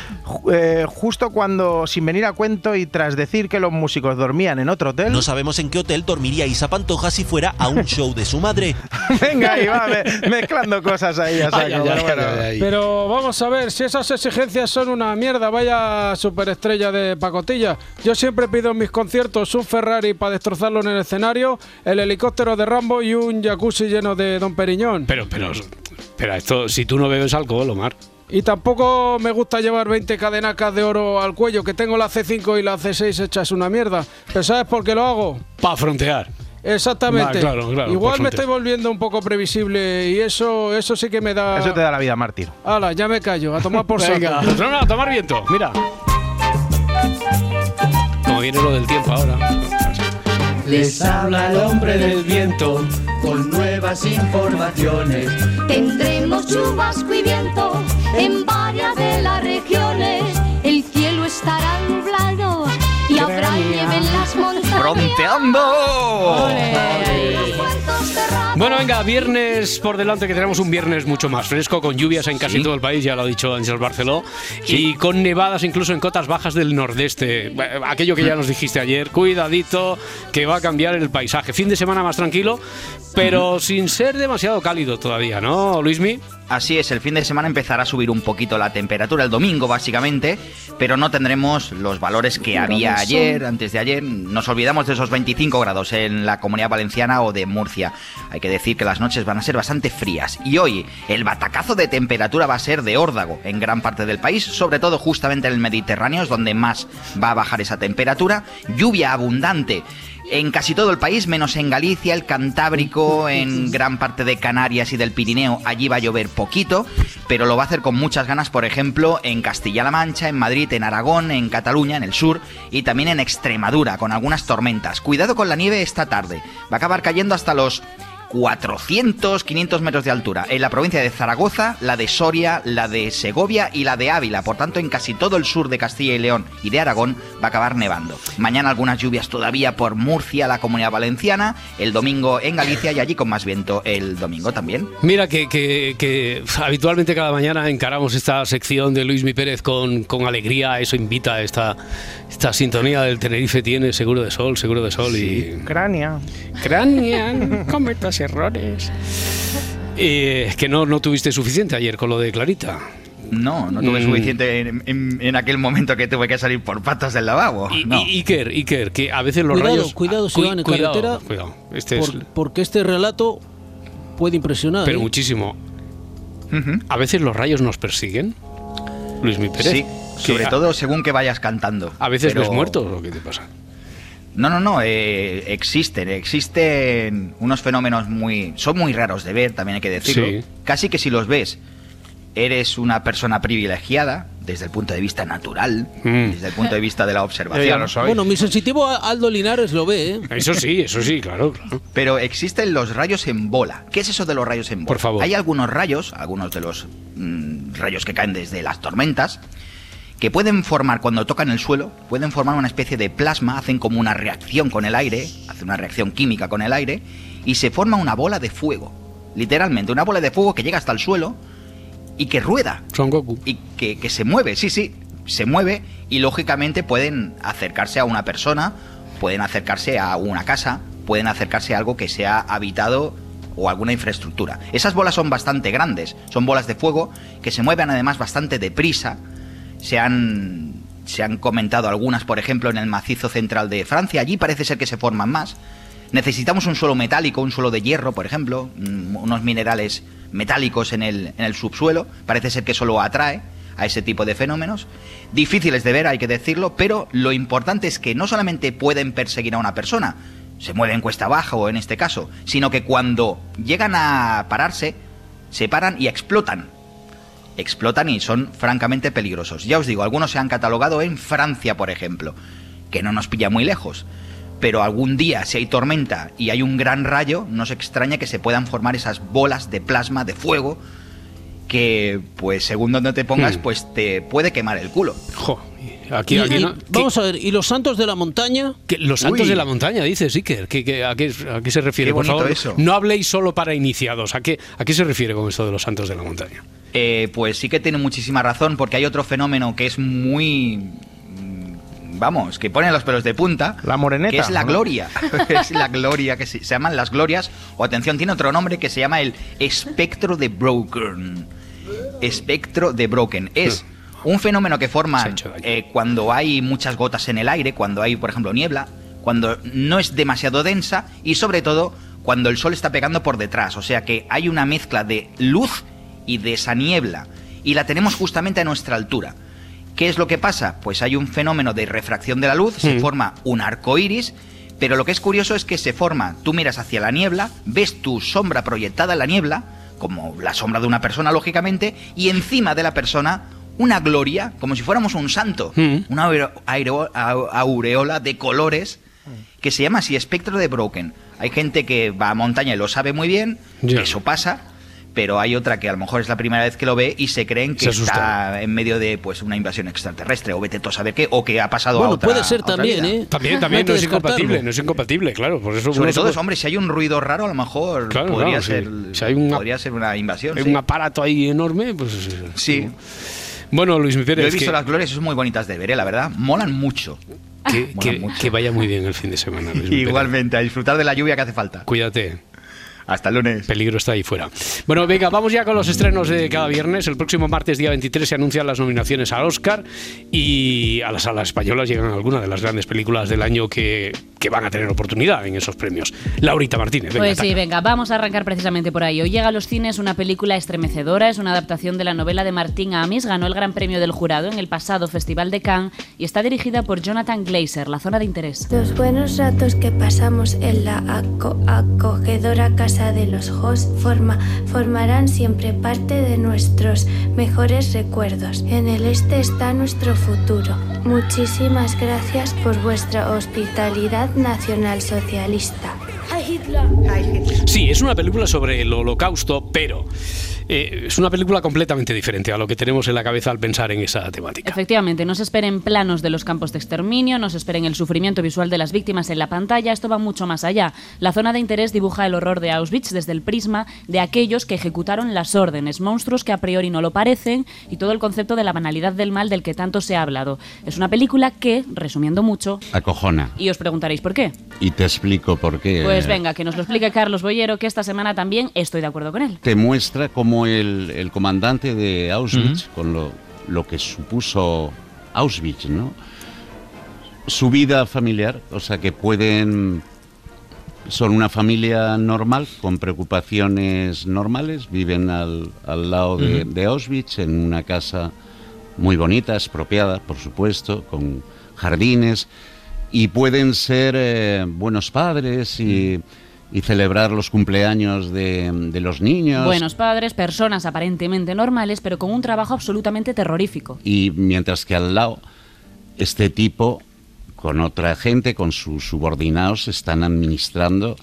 eh, justo cuando, sin venir a cuento y tras decir que los músicos dormían en otro hotel. No sabemos en qué hotel dormiría Isa Pantoja si fuera a un show de su madre. Venga, ahí va, me- mezclando cosas ahí a saco. Ay, ay, Bueno, ay, bueno. ay, ay. Pero vamos a ver, si esas exigencias son una mierda, vaya superestrella de pacotilla. Yo siempre pido en mis conciertos un Ferrari para destrozarlo en el escenario, el helicóptero de Rambo y un jacuzzi lleno de Don Periñón. Pero, pero, espera, esto, si tú no bebes alcohol, Omar. Y tampoco me gusta llevar 20 cadenacas de oro al cuello, que tengo la C5 y la C6 hechas una mierda. ¿Pero sabes por qué lo hago? Para frontear. Exactamente. Claro, claro, Igual me estoy volviendo un poco previsible y eso, eso sí que me da. Eso te da la vida, mártir. Hala, ya me callo, a tomar por Venga, saco. no, no, a tomar viento, mira. Como viene lo del tiempo ahora. Les habla el hombre del viento con nuevas informaciones. Tendremos chubasco y viento en varias de las regiones. El cielo estará nublado ¡Fronteando! Bueno, venga, viernes por delante, que tenemos un viernes mucho más fresco, con lluvias en casi todo el país, ya lo ha dicho Ángel Barceló, y con nevadas incluso en cotas bajas del nordeste. Aquello que ya nos dijiste ayer, cuidadito, que va a cambiar el paisaje. Fin de semana más tranquilo, pero sin ser demasiado cálido todavía, ¿no, Luismi? Así es, el fin de semana empezará a subir un poquito la temperatura el domingo, básicamente, pero no tendremos los valores que había ayer, antes de ayer. Nos olvidamos de esos 25 grados en la comunidad valenciana o de Murcia. Hay que decir que las noches van a ser bastante frías. Y hoy, el batacazo de temperatura va a ser de órdago en gran parte del país, sobre todo justamente en el Mediterráneo, es donde más va a bajar esa temperatura. Lluvia abundante en casi todo el país, menos en Galicia, el Cantábrico, en gran parte de Canarias y del Pirineo, allí va a llover poquito, pero lo va a hacer con muchas ganas, por ejemplo, en Castilla-La Mancha, en Madrid, en Aragón, en Cataluña, en el sur y también en Extremadura, con algunas tormentas. Cuidado con la nieve esta tarde, va a acabar cayendo hasta los 400, 500 metros de altura. En la provincia de Zaragoza, la de Soria, la de Segovia y la de Ávila. Por tanto, en casi todo el sur de Castilla y León y de Aragón va a acabar nevando. Mañana algunas lluvias todavía por Murcia, la comunidad valenciana. El domingo en Galicia y allí con más viento el domingo también. Mira que, que- que habitualmente cada mañana encaramos esta sección de Luis Mi Pérez con, con alegría, eso invita a esta, esta sintonía del Tenerife tiene seguro de sol, seguro de sol y... Crania. Crania, cometas errores. Eh, que no, no tuviste suficiente ayer con lo de Clarita. No, no tuve Mm. suficiente en, en- en aquel momento que tuve que salir por patas del lavabo. no. Y Iker, Iker, que a veces los Cuidado, rayos... cuidado si Cu- van en cuidado, carretera, Cuidado, este es... por- porque este relato puede impresionar. Pero ¿eh? muchísimo. A veces los rayos nos persiguen. Luis Mi Pérez. Sí, que sobre todo según que vayas cantando. A veces Pero- ves muertos o qué te pasa. No, no, no, eh, existen, existen unos fenómenos muy... Son muy raros de ver, también hay que decirlo. Sí. Casi que si los ves, eres una persona privilegiada desde el punto de vista natural, Mm. desde el punto de vista de la observación. Bueno, mi sensitivo Aldo Linares lo ve, ¿eh? Eso sí, eso sí, claro. Pero existen los rayos en bola. ¿Qué es eso de los rayos en bola? Por favor. Hay algunos rayos, algunos de los mm, rayos que caen desde las tormentas, que pueden formar, cuando tocan el suelo, pueden formar una especie de plasma, hacen como una reacción con el aire, hacen una reacción química con el aire, y se forma una bola de fuego. Literalmente, una bola de fuego que llega hasta el suelo y que rueda. Son Goku. Y que, que se mueve, sí, sí, se mueve y lógicamente pueden acercarse a una persona, pueden acercarse a una casa, pueden acercarse a algo que sea habitado o alguna infraestructura. Esas bolas son bastante grandes, son bolas de fuego que se mueven además bastante deprisa. Se han, se han comentado algunas, por ejemplo, en el macizo central de Francia. Allí parece ser que se forman más. Necesitamos un suelo metálico, un suelo de hierro, por ejemplo, mm, unos minerales metálicos en el, en el subsuelo. Parece ser que eso lo atrae a ese tipo de fenómenos. Difíciles de ver, hay que decirlo, pero lo importante es que no solamente pueden perseguir a una persona, se mueven cuesta abajo en este caso, sino que cuando llegan a pararse, se paran y explotan. Explotan y son francamente peligrosos. Ya os digo, algunos se han catalogado en Francia, por ejemplo, que no nos pilla muy lejos. Pero algún día, si hay tormenta y hay un gran rayo, no se extraña que se puedan formar esas bolas de plasma, de fuego, que, pues, según donde te pongas, Hmm. pues te puede quemar el culo. Aquí, Y- aquí y- no- vamos a ver, ¿y los santos de la montaña? Que los santos Uy. de la montaña, dices, Iker. ¿Qué- qué- a, qué, a qué se refiere? Qué Por favor, eso. no habléis solo para iniciados. ¿A qué, ¿A qué se refiere con esto de los santos de la montaña? Eh, pues sí que tiene muchísima razón, porque hay otro fenómeno que es muy. Vamos, que pone los pelos de punta. La moreneta. Que es la ¿no? gloria. es la gloria, que se, se llaman las glorias. O atención, tiene otro nombre que se llama el espectro de Broken. Espectro de Broken. Es un fenómeno que forma eh, cuando hay muchas gotas en el aire, cuando hay, por ejemplo, niebla, cuando no es demasiado densa y sobre todo cuando el sol está pegando por detrás. O sea que hay una mezcla de luz y de esa niebla. y la tenemos justamente a nuestra altura. ¿Qué es lo que pasa? Pues hay un fenómeno de refracción de la luz, se Mm. forma un arco iris, pero lo que es curioso es que se forma, tú miras hacia la niebla, ves tu sombra proyectada en la niebla, como la sombra de una persona, lógicamente, y encima de la persona una gloria, como si fuéramos un santo, una aireo- au- aureola de colores que se llama así espectro de Broken. Hay gente que va a montaña y lo sabe muy bien, eso pasa, pero hay otra que a lo mejor es la primera vez que lo ve y se creen que Se está en medio de pues una invasión extraterrestre o vete tú a saber qué o que ha pasado a Bueno, otra puede ser también, vida. ¿eh? También, también, no es incompatible, no es incompatible, claro. Por eso, Sobre todo, hombre, si hay un ruido raro, a lo mejor Claro, podría, claro, ser, sí. Si hay una- podría ser una invasión. hay sí. un aparato ahí enorme, pues... Sí. Bueno, Luis Mi Yo he visto que, las glorias son muy bonitas de ver, ¿eh? la verdad. Molan mucho. que, Molan que- mucho. que vaya muy bien el fin de semana. Luis. Igualmente, a disfrutar de la lluvia que hace falta. Cuídate. Hasta el lunes. Peligro está ahí fuera. Bueno, venga, vamos ya con los estrenos de cada viernes. El próximo martes, día 23, se anuncian las nominaciones al Oscar y a las salas españolas llegan algunas de las grandes películas del año que, que van a tener oportunidad en esos premios. Laurita Martínez, venga. Pues sí, ataca. venga, vamos a arrancar precisamente por ahí. Hoy llega a los cines una película estremecedora, es una adaptación de la novela de Martín Amis, ganó el Gran Premio del Jurado en el pasado Festival de Cannes y está dirigida por Jonathan Glazer, La Zona de Interés. Los buenos ratos que pasamos en la aco- acogedora casa de los hosts forma- formarán siempre parte de nuestros mejores recuerdos. En el este está nuestro futuro. Muchísimas gracias por vuestra hospitalidad nacionalsocialista. Sí, es una película sobre el holocausto, pero eh, es una película completamente diferente a lo que tenemos en la cabeza al pensar en esa temática. Efectivamente, no se esperen planos de los campos de exterminio, no se esperen el sufrimiento visual de las víctimas en la pantalla, esto va mucho más allá. La zona de interés dibuja el horror de Auschwitz desde el prisma de aquellos que ejecutaron las órdenes, monstruos que a priori no lo parecen y todo el concepto de la banalidad del mal del que tanto se ha hablado. Es una película que, resumiendo mucho, Acojona. y os preguntaréis por qué. Y te explico por qué. Pues venga, que nos lo explique Carlos Boyero, que esta semana también estoy de acuerdo con él. Te muestra cómo el, el comandante de Auschwitz, con lo, lo que supuso Auschwitz, ¿no? Su vida familiar, o sea, que pueden... Son una familia normal, con preocupaciones normales, viven al, al lado de Auschwitz, en una casa muy bonita, expropiada, por supuesto, con jardines, y pueden ser eh, buenos padres y, y celebrar los cumpleaños de, de los niños. Buenos padres, personas aparentemente normales, pero con un trabajo absolutamente terrorífico. Y mientras que al lado, este tipo, con otra gente, con sus subordinados, están administrando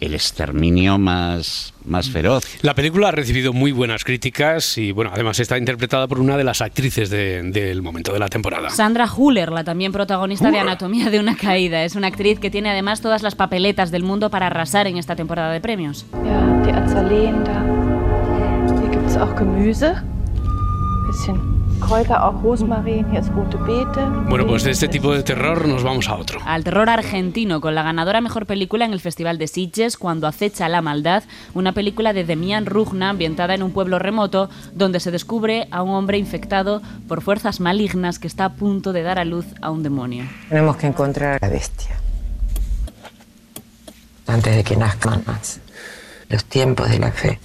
el exterminio más, más feroz. La película ha recibido muy buenas críticas y, bueno, además está interpretada por una de las actrices de- del momento de la temporada. Sandra Huller, la también protagonista de Anatomía de una caída, es una actriz que tiene además todas las papeletas del mundo para arrasar en esta temporada de premios. Ja, die Azaleen da. Hier gibt es auch Gemüse. Bisschen Bueno, pues de este tipo de terror nos vamos a otro. Al terror argentino, con la ganadora mejor película en el Festival de Sitges, Cuando acecha la maldad, una película de Demian Rugna ambientada en un pueblo remoto donde se descubre a un hombre infectado por fuerzas malignas que está a punto de dar a luz a un demonio. Tenemos que encontrar a la bestia. Antes de que nazcan más. Los tiempos de la fe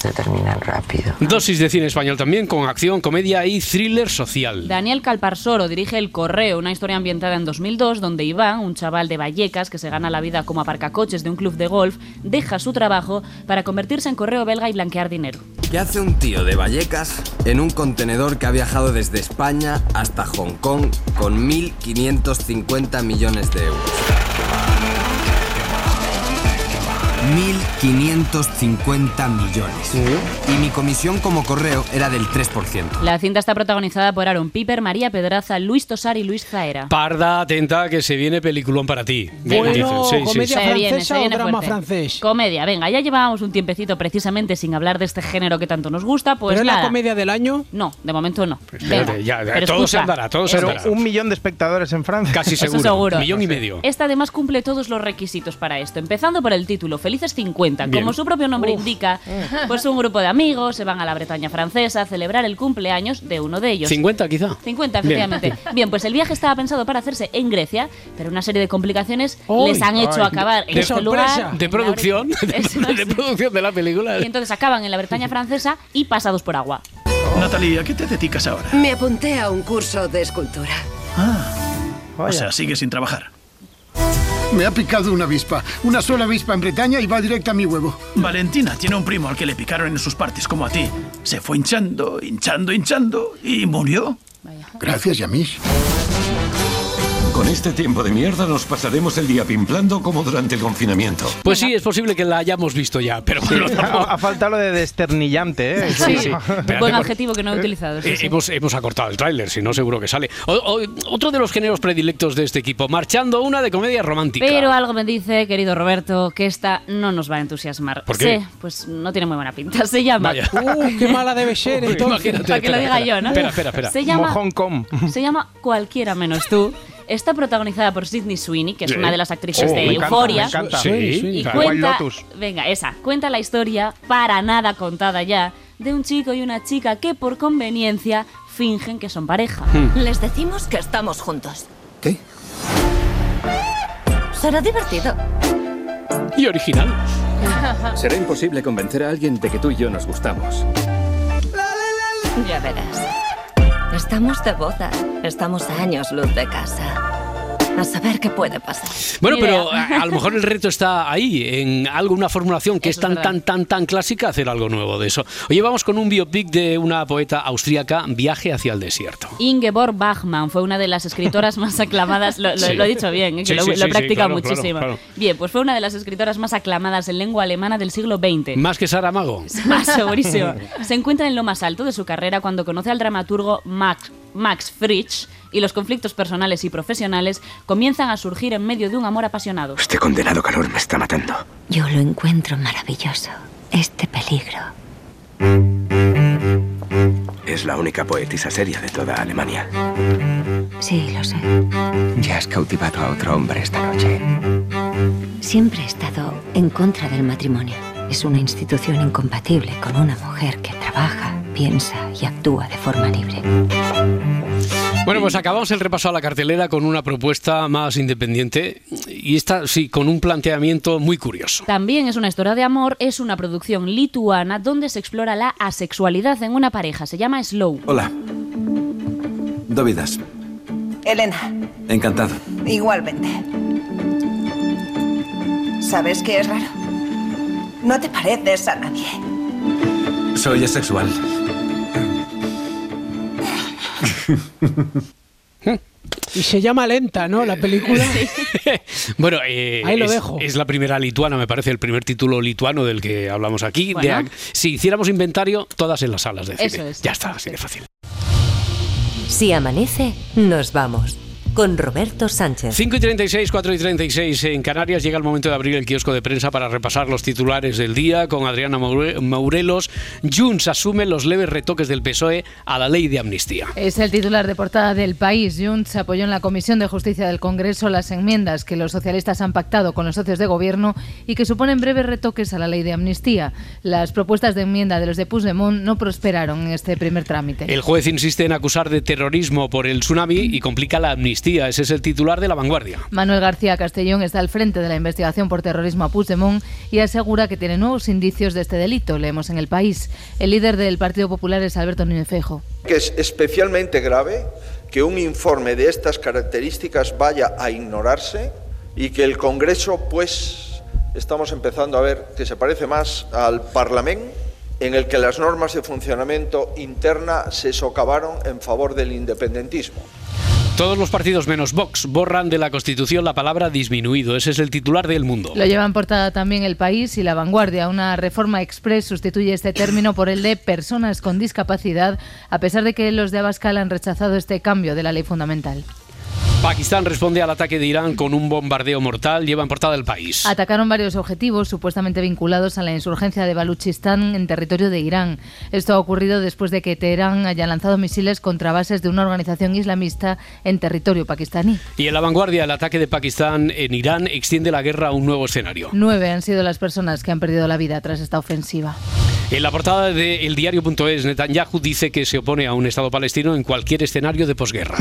se terminan rápido. Dosis de cine español también, con acción, comedia y thriller social. Daniel Calparsoro dirige El Correo, una historia ambientada en 2002 donde Iván, un chaval de Vallecas que se gana la vida como aparcacoches de un club de golf, deja su trabajo para convertirse en correo belga y blanquear dinero. ¿Qué hace un tío de Vallecas en un contenedor que ha viajado desde España hasta Hong Kong con 1.550 millones de euros? 1.550 millones. Y mi comisión como correo era del 3%. La cinta está protagonizada por Aaron Piper, María Pedraza, Luis Tosar y Luis Zaera. Parda, atenta, que se viene peliculón para ti. Bueno. Sí, sí, comedia sí. Se viene, francesa se viene o drama fuerte. francés. Comedia, venga, ya llevábamos un tiempecito precisamente sin hablar de este género que tanto nos gusta, pues ¿Pero es la nada. comedia del año? No, de momento no. Espérate, Venga, ya, ya, pero todo se escucha, andará, todo se andará. Un millón de espectadores en Francia. Casi Eso seguro. seguro. Millón y medio. Esta además cumple todos los requisitos para esto, empezando por el título, felices 50. Bien. Como su propio nombre indica, pues un grupo de amigos se van a la Bretaña francesa a celebrar el cumpleaños de uno de ellos. 50 quizá. 50, Bien. efectivamente. Bien. pues el viaje estaba pensado para hacerse en Grecia, pero una serie de complicaciones Uy. les han hecho Ay. acabar en este lugar. De producción, de, de producción de la película. Y entonces acaban en la Bretaña francesa y pasados por agua. Natalia, ¿a qué te dedicas ahora? Me apunté a un curso de escultura. O sea, sigues sin trabajar. Me ha picado una avispa. Una sola avispa en Bretaña y va directa a mi huevo. Valentina tiene un primo al que le picaron en sus partes como a ti. Se fue hinchando, hinchando, hinchando y murió. Gracias, Yamish. Con este tiempo de mierda nos pasaremos el día pimplando como durante el confinamiento. Pues sí, es posible que la hayamos visto ya, pero bueno, tampoco- Ha, ha faltado lo de desternillante, ¿eh? Sí, sí. Espérate, Buen adjetivo que no he utilizado. sí, Eh, sí. Hemos, hemos acortado el tráiler, si no seguro que sale. O- o- otro de los géneros predilectos de este equipo, marchando una de comedia romántica. Pero algo me dice, querido Roberto, que esta no nos va a entusiasmar. ¿Por qué? Sí, pues no tiene muy buena pinta. Se llama. Vaya. Uh, qué mala debe ser, Uy, entonces. imagínate, Para que lo diga espera. yo, ¿no? Espera, espera, espera. Se llama, Mojón com. se llama Cualquiera menos tú. Está protagonizada por Sidney Sweeney, que es Sí. una de las actrices Oh, de me encanta, Euforia. me encanta. Sí, Y claro. Cuenta, Lotus. venga, esa, cuenta la historia, para nada contada ya, de un chico y una chica que por conveniencia fingen que son pareja. Hmm. Les decimos que estamos juntos. ¿Qué? Será divertido. Y original. Será imposible convencer a alguien de que tú y yo nos gustamos. Ya verás. Estamos de boda. Estamos años luz de casa. A saber qué puede pasar. Bueno, Ni pero a, a lo mejor el reto está ahí, en algo, una formulación que Eso es tan, tan, tan, tan clásica, hacer algo nuevo de eso. Oye, vamos con un biopic de una poeta austríaca, Viaje hacia el desierto. Ingeborg Bachmann fue una de las escritoras más aclamadas, lo, lo- Sí. lo he dicho bien, ¿eh? que Sí, lo, sí, lo sí, he sí, practicado claro, claro, muchísimo. claro. Bien, pues fue una de las escritoras más aclamadas en lengua alemana del siglo XX. Más que Saramago. Más segurísimo. Se encuentra en lo más alto de su carrera cuando conoce al dramaturgo Max, Max Frisch y los conflictos personales y profesionales comienzan a surgir en medio de un amor apasionado. Este condenado calor me está matando. Yo lo encuentro maravilloso. Este peligro. Es la única poetisa seria de toda Alemania. Sí, lo sé. Ya has cautivado a otro hombre esta noche. Siempre he estado en contra del matrimonio. Es una institución incompatible con una mujer que trabaja, piensa y actúa de forma libre. Bueno, pues acabamos el repaso a la cartelera con una propuesta más independiente y esta sí, con un planteamiento muy curioso. También es una historia de amor, es una producción lituana donde se explora la asexualidad en una pareja. Se llama Slow. Hola. Dovidas. Elena, Encantado. igualmente. ¿Sabes qué es raro? No te pareces a nadie. Soy asexual. Y se llama Lenta, ¿no? La película. Bueno, eh, Ahí lo es, dejo. es la primera lituana, me parece, el primer título lituano del que hablamos aquí. Bueno. si hiciéramos inventario, todas en las salas de cine. Eso es. Ya está, así de fácil. Si amanece, nos vamos. Con Roberto Sánchez. 5 y 36, 4 y 36 en Canarias. Llega el momento de abrir el kiosco de prensa para repasar los titulares del día con Adriana Maure- Maurelos. Junts asume los leves retoques del PSOE a la ley de amnistía. Es el titular de portada del país. Junts apoyó en la Comisión de Justicia del Congreso las enmiendas que los socialistas han pactado con los socios de gobierno y que suponen breves retoques a la ley de amnistía. Las propuestas de enmienda de los de Puigdemont no prosperaron en este primer trámite. El juez insiste en acusar de terrorismo por el tsunami y complica la amnistía. Ese es el titular de La Vanguardia. Manuel García Castellón está al frente de la investigación por terrorismo a Puigdemont y asegura que tiene nuevos indicios de este delito. Leemos en el país. El líder del Partido Popular es Alberto Núñez Feijóo. que es especialmente grave que un informe de estas características vaya a ignorarse y que el Congreso, pues, estamos empezando a ver que se parece más al Parlamento, en el que las normas de funcionamiento interna se socavaron en favor del independentismo. Todos los partidos menos Vox borran de la Constitución la palabra disminuido. Ese es el titular del mundo. Lo lleva en portada también el país y la vanguardia. Una reforma express sustituye este término por el de personas con discapacidad, a pesar de que los de Abascal han rechazado este cambio de la ley fundamental. Pakistán responde al ataque de Irán con un bombardeo mortal. Lleva en portada el país. Atacaron varios objetivos supuestamente vinculados a la insurgencia de Baluchistán en territorio de Irán. Esto ha ocurrido después de que Teherán haya lanzado misiles contra bases de una organización islamista en territorio pakistaní. Y en la vanguardia, el ataque de Pakistán en Irán extiende la guerra a un nuevo escenario. Nueve han sido las personas que han perdido la vida tras esta ofensiva. En la portada de eldiario.es, Netanyahu dice que se opone a un Estado palestino en cualquier escenario de posguerra.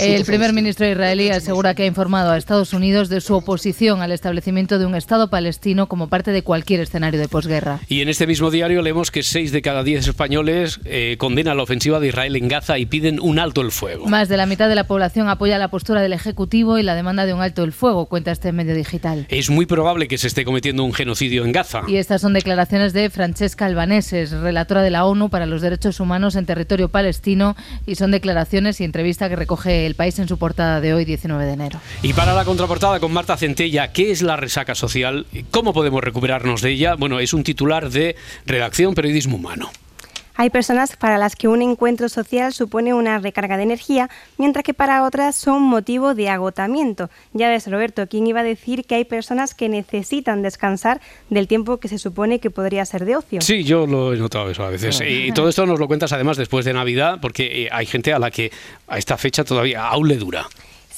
El primer ministro israelí asegura que ha informado a Estados Unidos de su oposición al establecimiento de un Estado palestino como parte de cualquier escenario de posguerra. Y en este mismo diario leemos que 6 de cada 10 españoles eh, condenan la ofensiva de Israel en Gaza y piden un alto el fuego. Más de la mitad de la población apoya la postura del Ejecutivo y la demanda de un alto el fuego, cuenta este medio digital. Es muy probable que se esté cometiendo un genocidio en Gaza. Y estas son declaraciones de Francesca Albaneses, relatora de la ONU para los Derechos Humanos en territorio palestino, y son declaraciones y entrevista que recoge el país en su portada de hoy, 19 de enero. Y para la contraportada con Marta Centella, ¿qué es la resaca social? ¿Cómo podemos recuperarnos de ella? Bueno, es un titular de redacción Periodismo Humano. Hay personas para las que un encuentro social supone una recarga de energía, mientras que para otras son motivo de agotamiento. Ya ves, Roberto, ¿quién iba a decir que hay personas que necesitan descansar del tiempo que se supone que podría ser de ocio? Sí, yo lo he notado eso a veces. Y todo esto nos lo cuentas además después de Navidad, porque eh, hay gente a la que a esta fecha todavía aún le dura.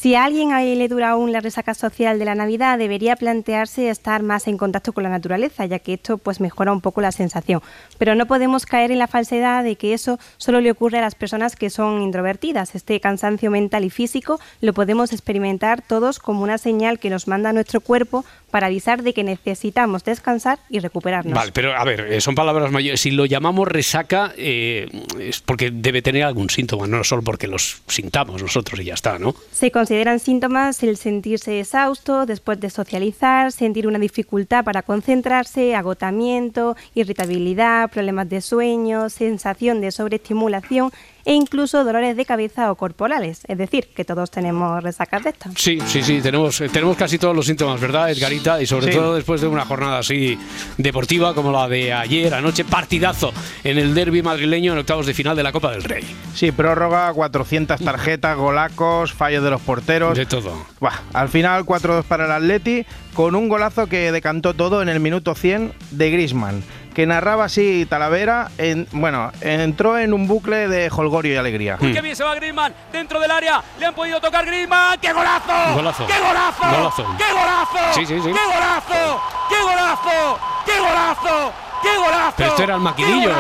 Si a alguien ahí le dura aún la resaca social de la Navidad, debería plantearse estar más en contacto con la naturaleza, ya que esto pues mejora un poco la sensación. Pero no podemos caer en la falsedad de que eso solo le ocurre a las personas que son introvertidas. Este cansancio mental y físico lo podemos experimentar todos como una señal que nos manda nuestro cuerpo para avisar de que necesitamos descansar y recuperarnos. Vale, pero a ver, eh, son palabras mayores. Si lo llamamos resaca, eh, es porque debe tener algún síntoma, no solo porque los sintamos nosotros y ya está, ¿no? Se consideran síntomas el sentirse exhausto después de socializar, sentir una dificultad para concentrarse, agotamiento, irritabilidad, problemas de sueño, sensación de sobreestimulación e incluso dolores de cabeza o corporales. Es decir, que todos tenemos resacas de estas. Sí, sí, sí, tenemos, tenemos casi todos los síntomas, ¿verdad, Edgarita? Y sobre Sí. todo después de una jornada así deportiva como la de ayer, anoche, partidazo en el derby madrileño en octavos de final de la Copa del Rey. Sí, prórroga, 400 tarjetas, golacos, fallos de los porteros. De todo. Buah, al final 4-2 para el Atleti, con un golazo que decantó todo en el minuto 100 de Grisman, que narraba así Talavera, en, bueno, entró en un bucle de holgorio y alegría. Mm. Qué bien se va Griezmann dentro del área. Le han podido tocar Griezmann. ¡Qué golazo! Golazo. ¡Qué golazo! Golazo. ¡Qué golazo! Sí, sí, sí. ¡Qué golazo! ¡Qué golazo! ¡Qué golazo! ¡Qué golazo! Pero esto era el maquinillo.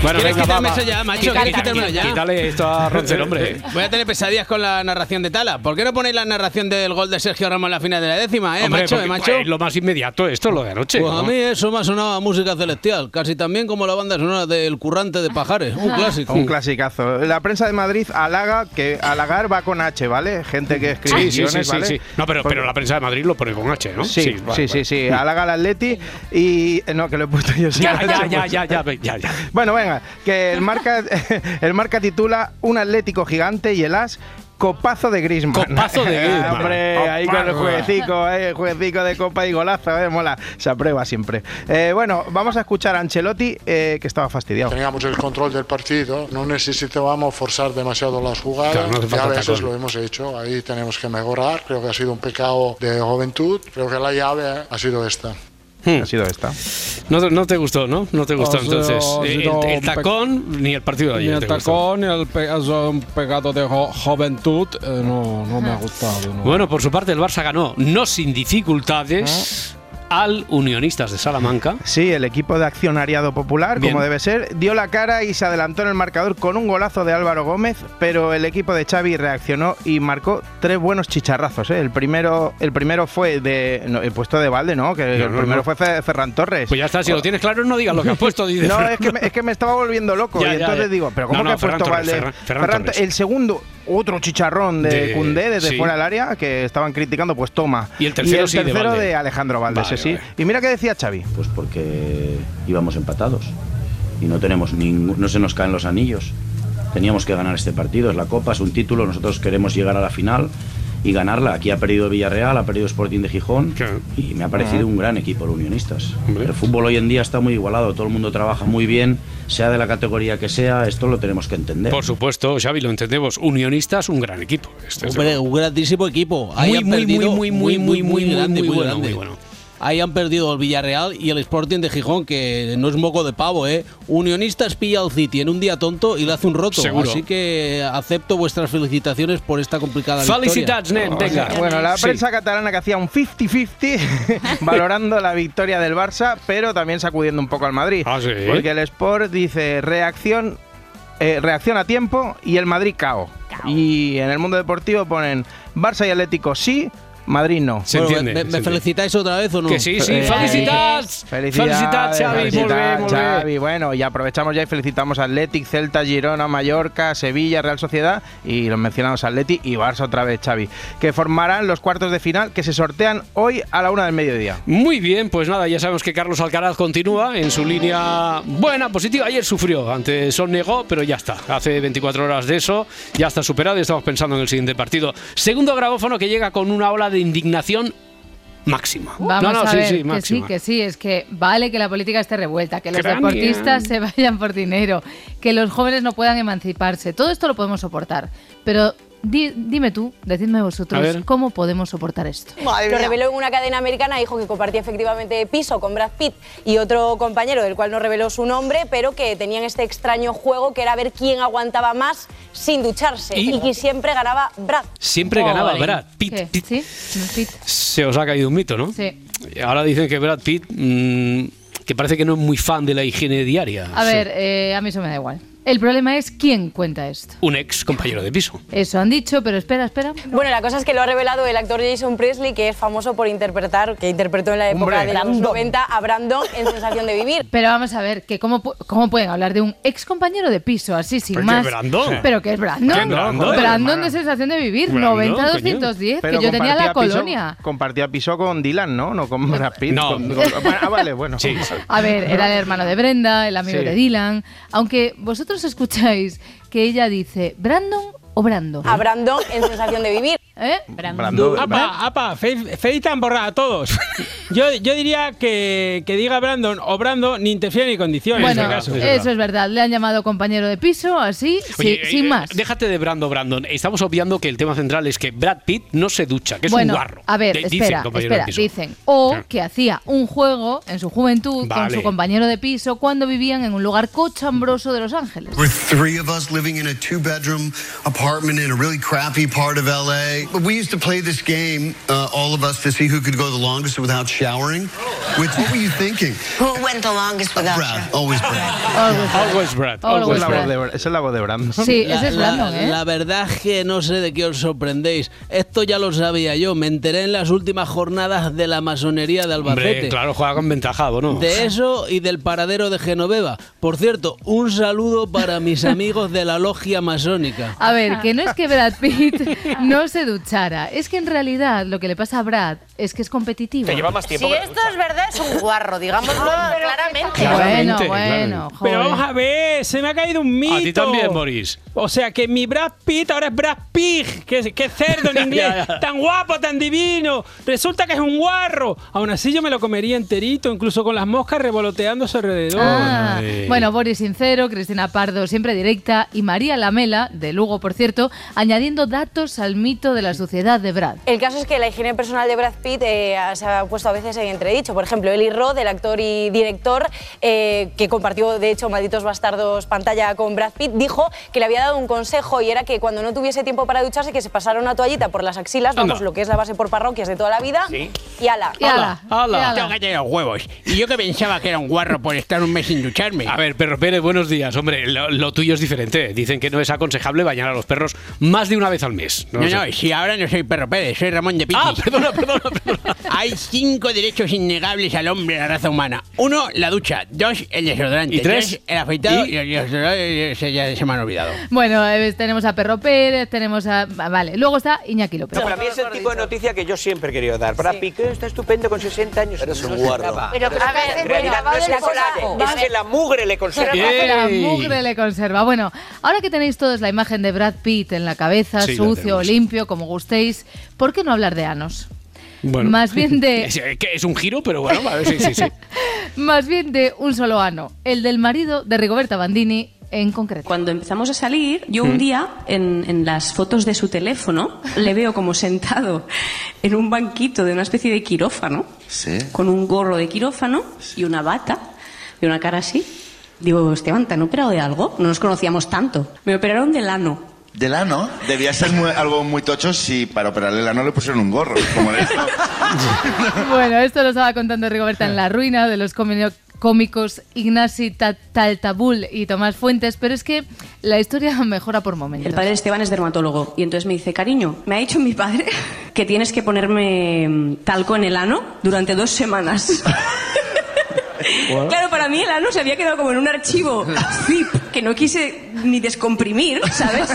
Bueno, ¿Quieres venga, quitarme va, eso ya, macho? Quítale, ¿Quieres quitármelo ya? Quítale esto a hombre. Voy a tener pesadillas con la narración de Tala. ¿Por qué no ponéis la narración del gol de Sergio Ramos en la final de la décima, eh, Hombre, macho? porque, eh, macho? pues, lo más inmediato, esto, lo de anoche. Pues ¿no? a mí eso me ha sonado a música celestial, casi también como la banda sonora del Currante de Pajares, un clásico. Un clasicazo. La prensa de Madrid halaga que halagar va con H, ¿vale? Gente que escribe Sí, sí, sí, guiones, sí, ¿vale? sí. No, pero, pero la prensa de Madrid lo pone con H, ¿no? Sí, sí, vale, sí, sí, vale. Halaga al Atleti y... eh, No, que lo he puesto yo. sí, Ya, ya, ya, ya, ya, ya, ya. Bueno, venga, que el marca, el marca titula Un Atlético gigante y el as Copazo de Grisman. Copazo de Griezmann. Hombre, ahí con el Copazo. jueguecico, eh, el de copa y golazo, eh, mola. Se aprueba siempre. Eh, bueno, vamos a escuchar a Ancelotti, eh, que estaba fastidiado. Teníamos el control del partido, no necesitábamos forzar demasiado las jugadas Claro, no hace y a veces lo hemos hecho, ahí tenemos que mejorar, creo que ha sido un pecado de juventud, creo que la llave ha sido esta. Ha sido esta. No, te- no te gustó, ¿no? No te gustó entonces. eh, el, el tacón ni el partido de Ni ayer. el te gustó. tacón ni el pe- es un pecado de jo- juventud eh, no, no me ha gustado. no. Bueno, por su parte, el Barça ganó, no sin dificultades, al Unionistas de Salamanca. Sí, el equipo de accionariado popular, Bien. como debe ser, dio la cara y se adelantó en el marcador con un golazo de Álvaro Gómez, pero el equipo de Xavi reaccionó y marcó tres buenos chicharrazos. ¿eh? El primero el primero fue de no, el puesto de Valde, ¿no? Que No, el no, primero fue Fe- Ferran Torres. Pues ya está, si lo tienes claro, no digas lo que has puesto. dice No, es que, me, es que me estaba volviendo loco Ya, y entonces ya. digo, pero ¿cómo que ha puesto Torres, Valde? Ferran- Ferran Ferran- Torres. el segundo, otro chicharrón de De- Cundé desde sí. fuera del área que estaban criticando, pues toma. Y el tercero el sí de tercero Valde. de Alejandro Valde, Vale, sí. vale. Y mira qué decía Xavi. Pues porque íbamos empatados y no tenemos ningún, no se nos caen los anillos. Teníamos que ganar este partido, es la Copa, es un título, nosotros queremos llegar a la final y ganarla. Aquí ha perdido Villarreal, ha perdido Sporting de Gijón y me ha parecido Ah. un gran equipo el Unionistas. El fútbol hoy en día está muy igualado, todo el mundo trabaja muy bien, sea de la categoría que sea, esto lo tenemos que entender. Por supuesto, Xavi, lo entendemos. Unionistas, un gran equipo. Este es un grandísimo equipo. Ahí Muy, han muy, perdido muy, muy, muy, muy, grande, muy muy bueno, grande. muy bueno. Ahí han perdido el Villarreal y el Sporting de Gijón, que no es moco de pavo, ¿eh? Unionistas pilla al City en un día tonto y le hace un roto. Seguro. Así que acepto vuestras felicitaciones por esta complicada Felicitats, victoria. nen, venga. Bueno, la Sí. prensa catalana que hacía un 50-50 valorando la victoria del Barça, pero también sacudiendo un poco al Madrid. Ah, sí. Porque el Sport dice reacción, eh, reacción a tiempo y el Madrid cao. Y en el mundo deportivo ponen Barça y Atlético sí, Madrid no. Bueno, ¿Me, me felicitáis otra vez o no? Que sí, sí, Eh, felicitats. Felicidades, Xavi, felicitats, molt bé, molt bé. Xavi. Bueno, y aprovechamos ya y felicitamos a Athletic, Celta, Girona, Mallorca, Sevilla, Real Sociedad y los mencionamos Atleti y Barça otra vez, Xavi, que formarán los cuartos de final que se sortean hoy a la una del mediodía. Muy bien, pues nada, ya sabemos que Carlos Alcaraz continúa en su línea buena, positiva. Ayer sufrió ante Son negó, pero ya está. Hace 24 horas de eso, ya está superado y estamos pensando en el siguiente partido. Segundo grabófono que llega con una ola de indignación máxima. Vamos no, no, a sí, ver, sí, que sí, que sí, es que vale que la política esté revuelta, que los Cráneo. deportistas se vayan por dinero, que los jóvenes no puedan emanciparse, todo esto lo podemos soportar, pero di- dime tú, decidme vosotros. ¿cómo podemos soportar esto? Lo reveló en una cadena americana, dijo que compartía efectivamente piso con Brad Pitt y otro compañero del cual no reveló su nombre, pero que tenían este extraño juego que era ver quién aguantaba más sin ducharse ¿Y? y, que siempre ganaba Brad. Siempre ganaba Brad Pitt. ¿Qué? ¿Sí? Pitt. Se os ha caído un mito, ¿no? Sí. Ahora dicen que Brad Pitt, mm, que parece que no es muy fan de la higiene diaria. A ver, eh, a mí eso me da igual. El problema es quién cuenta esto. Un ex compañero de piso. Eso han dicho, pero espera, espera. Bueno, la cosa es que lo ha revelado el actor Jason Presley, que es famoso por interpretar, que interpretó en la época Hombre. de los Brandon. 90 a Brandon en Sensación de Vivir. Pero vamos a ver, que cómo, pu- cómo pueden hablar de un ex compañero de piso así sin Pero más. que Brandon. Pero que es Brandon. ¿Qué Brandon? Brandon de sensación de vivir, Brandon, 90-210, que Pero yo tenía la compartía piso- colonia. compartía piso con Dylan, ¿no? No con Brad Pitt. No. con- con- ah, vale, bueno. A ver, era el hermano de Brenda, el amigo Sí. de Dylan. Aunque vosotros escucháis que ella dice Brandon o Brando. A Brandon en Sensación de Vivir. ¿Eh? Brando- Apa, apa, fe- feitan borrar a todos. Yo, yo diría que, que diga Brandon o Brando ni interfiere ni condiciona Bueno, en este caso. eso es verdad. Le han llamado compañero de piso, así, Oye, sí, sin eh, más. Déjate de Brando Brandon. Estamos obviando que el tema central es que Brad Pitt no se ducha, que es bueno, un guarro. a ver, De- dicen, espera, de espera, dicen. O Claro. que hacía un juego en su juventud Vale. con su compañero de piso cuando vivían en un lugar cochambroso de Los Ángeles. We're three of us living in a two bedroom apartment in a really crappy part of LA. But we used to play this game, uh, all of us, to see who could go the longest without showering. Which, what were you thinking? Who went the longest without Brad, always Brad. Always Brad. Always Brad. es la voz de Brandon. Sí, ese es Brandon, ¿eh? La verdad es que no sé de qué os sorprendéis. Esto ya lo sabía yo. Me enteré en las últimas jornadas de la masonería de Albacete. Hombre, claro, juega con ventajado, ¿no? De eso y del paradero de Genoveva. Por cierto, un saludo para mis amigos de la logia masónica. A ver, que no es que Brad Pitt no se duchara, es que en realidad lo que le pasa a Brad es que es competitivo. Si esto es verdad, es un guarro, digámoslo claramente. Bueno, Claramente, bueno, Pero joder. vamos a ver, se me ha caído un mito. A ti también, Boris. O sea, que mi Brad Pitt ahora es Brad Pig, que, que cerdo en inglés, tan guapo, tan divino. Resulta que es un guarro. Aún así yo me lo comería enterito, incluso con las moscas revoloteando a su alrededor. Ah, bueno, Boris Sincero, Cristina Pardo, siempre directa, y María Lamela, de Lugo, por cierto, añadiendo datos al mito de la suciedad de Brad. El caso es que la higiene personal de Brad Pitt eh, se ha puesto a veces en entredicho. Por ejemplo, Eli Roth, el actor y director, eh, que compartió, de hecho, Malditos Bastardos pantalla con Brad Pitt, dijo que le había dado un consejo y era que cuando no tuviese tiempo para ducharse, que se pasara una toallita por las axilas, vamos, Anda. lo que es la base por parroquias de toda la vida, y ala. Y ala, ala. y ala. Tengo que tener los huevos. Y yo que pensaba que era un guarro por estar un mes sin ducharme. A ver, perro Pérez, buenos días. Hombre, lo, lo tuyo es diferente. Dicen que no es aconsejable bañar a los perros más de una vez al mes. No, sé. no, si ahora no soy Perro Pérez, soy Ramón de Pitis. Ah, perdona, perdona, perdona. Hay cinco derechos innegables al hombre de la raza humana. Uno, la ducha. Dos, el desodorante. ¿Y tres? el afeitado. ¿Y? Y, el desodorante se, ya se me han olvidado. Bueno, eh, tenemos a Perro Pérez, tenemos a... ah, Vale, luego está Iñaki López. No, para mí es el tipo de noticia que yo siempre he querido dar. Brad Pitt está estupendo con 60 años. Eres un guarro. Pero, a ver, En realidad no es el coraje. es que la mugre le conserva. La Ey. mugre le conserva. Bueno, ahora que tenéis todos la imagen de Brad Pitt en la cabeza, Sí, sucio o limpio, como gustéis. ¿Por qué no hablar de Anos? Bueno. Más bien de- Es, que es un giro, pero bueno, vale, sí, sí, sí. Más bien de un solo ano, el del marido de Rigoberta Bandini en concreto. Cuando empezamos a salir, yo un Mm. día en, en las fotos de su teléfono le veo como sentado en un banquito de una especie de quirófano, con un gorro de quirófano y una bata y una cara así. Digo, Esteban, ¿te han operado de algo? No nos conocíamos tanto. Me operaron del ano. Del ano, debía ser muy- algo muy tocho si para operarle el ano le pusieron un gorro, como esto. Bueno, esto lo estaba contando Rigoberta en La Ruina de los cómicos Ignasi Ta- Taltabul y Tomás Fuentes, pero es que la historia mejora por momentos. El padre de Esteban es dermatólogo y entonces me dice, cariño, me ha dicho mi padre que tienes que ponerme mm, talco en el ano durante dos semanas. Claro, para mí el ano se había quedado como en un archivo zip que no quise ni descomprimir, ¿sabes?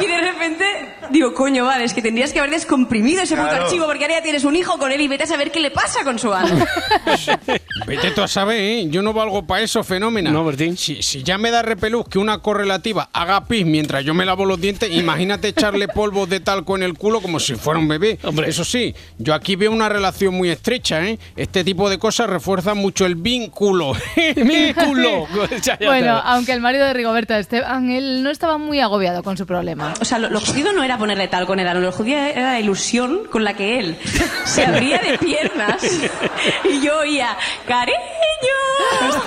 Y de repente digo, coño, vale, es que tendrías que haber descomprimido ese puto Claro. archivo porque ahora ya tienes un hijo con él y vete a saber qué le pasa con su ano. Vete tú a saber, ¿eh? Yo no valgo para eso, fenómeno. No, Bertín. Si, si ya me da repelús que una correlativa haga pis mientras yo me lavo los dientes, imagínate echarle polvo de talco en el culo como si fuera un bebé. Hombre. Eso sí, yo aquí veo una relación muy estrecha, ¿eh? Este tipo de cosas refuerzan mucho el vínculo. ¡Vínculo! Bueno, aunque el marido de Rigoberta Esteban, él no estaba muy agobiado con su problema. O sea, lo, lo jodido no era ponerle talco en el ano, lo jodido era la ilusión con la que él se abría de piernas y yo oía, cariño.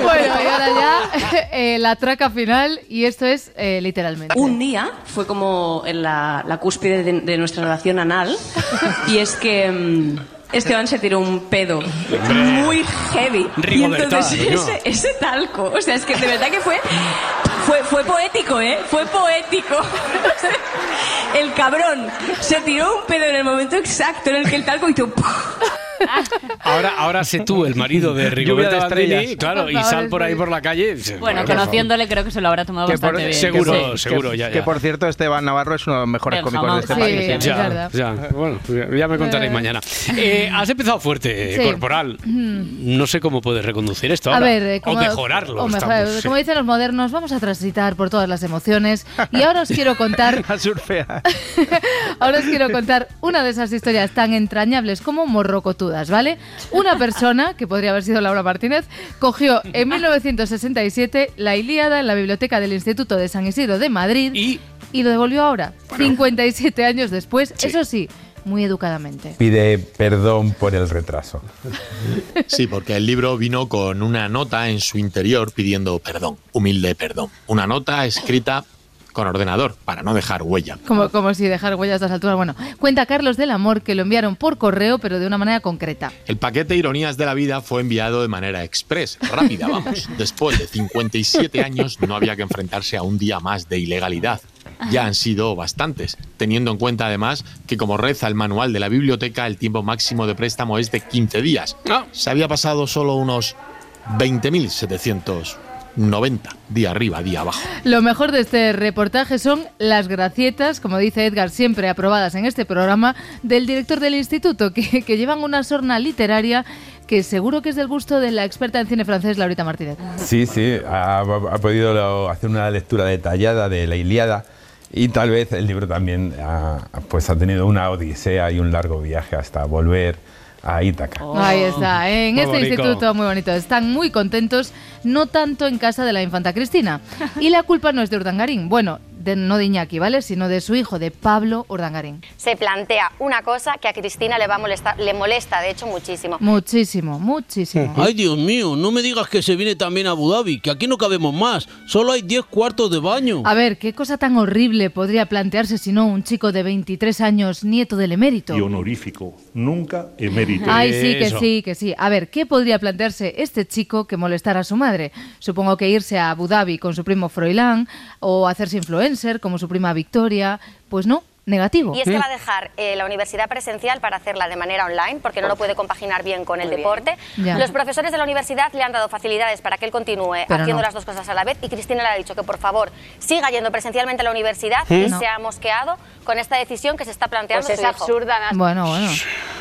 Bueno, y ahora ya eh, la traca final, y esto es eh, literalmente. Un día fue como en la, la cúspide de, de nuestra relación anal y es que mm, Esteban se tiró un pedo muy heavy. Y Rigoberta, entonces coño. ese, ese talco, o sea, es que de verdad que fue, fue, fue poético, ¿eh? Fue poético. El cabrón se tiró un pedo en el momento exacto en el que el talco hizo... Ahora, ahora sé tú, el marido de Rigoberta Bandini, claro, y Por sal por ahí sí. por la calle. Bueno, por conociéndole creo que se lo habrá tomado Que por- bastante bien. Seguro, Sí. seguro, que, ya, ya. que por cierto, Esteban Navarro es uno de los mejores Del cómicos de este jamón. país. Sí, ¿eh? Ya, ya, bueno, ya me contaréis Eh. mañana. Eh, has empezado fuerte, Sí. corporal. Mm. No sé cómo puedes reconducir esto A ahora. ver, eh, o mejorarlo. o mejor- estamos, sí. como dicen los modernos, vamos a transitar por todas las emociones. Y ahora os quiero contar, A surfear. ahora os quiero contar una de esas historias tan entrañables como Una persona, que podría haber sido Laura Martínez, cogió en 1967 la Ilíada en la biblioteca del Instituto de San Isidro de Madrid y, lo devolvió ahora, 57 años después, eso sí, muy educadamente. Pide perdón por el retraso. Sí, porque el libro vino con una nota en su interior pidiendo perdón, humilde perdón. Una nota escrita con ordenador para no dejar huella. Como, como si dejar huellas a estas alturas. Bueno, cuenta Carlos del Amor que lo enviaron por correo, pero de una manera concreta. El paquete Ironías de la Vida fue enviado de manera express, rápida, vamos. Después de 57 años no había que enfrentarse a un día más de ilegalidad. Ya han sido bastantes, teniendo en cuenta además que como reza el manual de la biblioteca, el tiempo máximo de préstamo es de 15 días. Se había pasado solo unos 20.790, día arriba, día abajo. Lo mejor de este reportaje son las gracietas, como dice Edgar, siempre aprobadas en este programa, del director del instituto, que, que llevan una sorna literaria que seguro que es del gusto de la experta en cine francés, Laurita Martínez. Sí, sí, ha, ha podido lo- hacer una lectura detallada de la Ilíada y tal vez el libro también ha, pues ha tenido una odisea y un largo viaje hasta volver a Ítaca. Ahí está, en Muy este bonito. instituto muy bonito. Están muy contentos, no tanto en casa de la infanta Cristina. Y la culpa no es de Urdangarín, bueno, de, no de Iñaki, ¿vale? Sino de su hijo, de Pablo Urdangarín. se plantea una cosa que a Cristina le va a molestar, le molesta de hecho muchísimo. Muchísimo, muchísimo. Ay, Dios mío, no me digas que se viene también a Abu Dhabi, que aquí no cabemos más. Solo hay 10 cuartos de baño. A ver, ¿qué cosa tan horrible podría plantearse si no un chico de 23 años, nieto del emérito? Y honorífico, nunca emérito. Ay, sí, que sí, que sí. A ver, ¿qué podría plantearse este chico que molestara a su madre? Supongo que irse a Abu Dhabi con su primo Froilán o hacerse influencer como su prima Victoria. Pues no, negativo. Y es que va a dejar eh, la universidad presencial para hacerla de manera online, porque no lo puede compaginar bien con el Muy deporte. Los profesores de la universidad le han dado facilidades para que él continúe Pero haciendo no. las dos cosas a la vez y Cristina le ha dicho que por favor siga yendo presencialmente a la universidad ¿Mm? y No. se ha mosqueado con esta decisión que se está planteando Pues su es hijo. absurda, Bueno, bueno.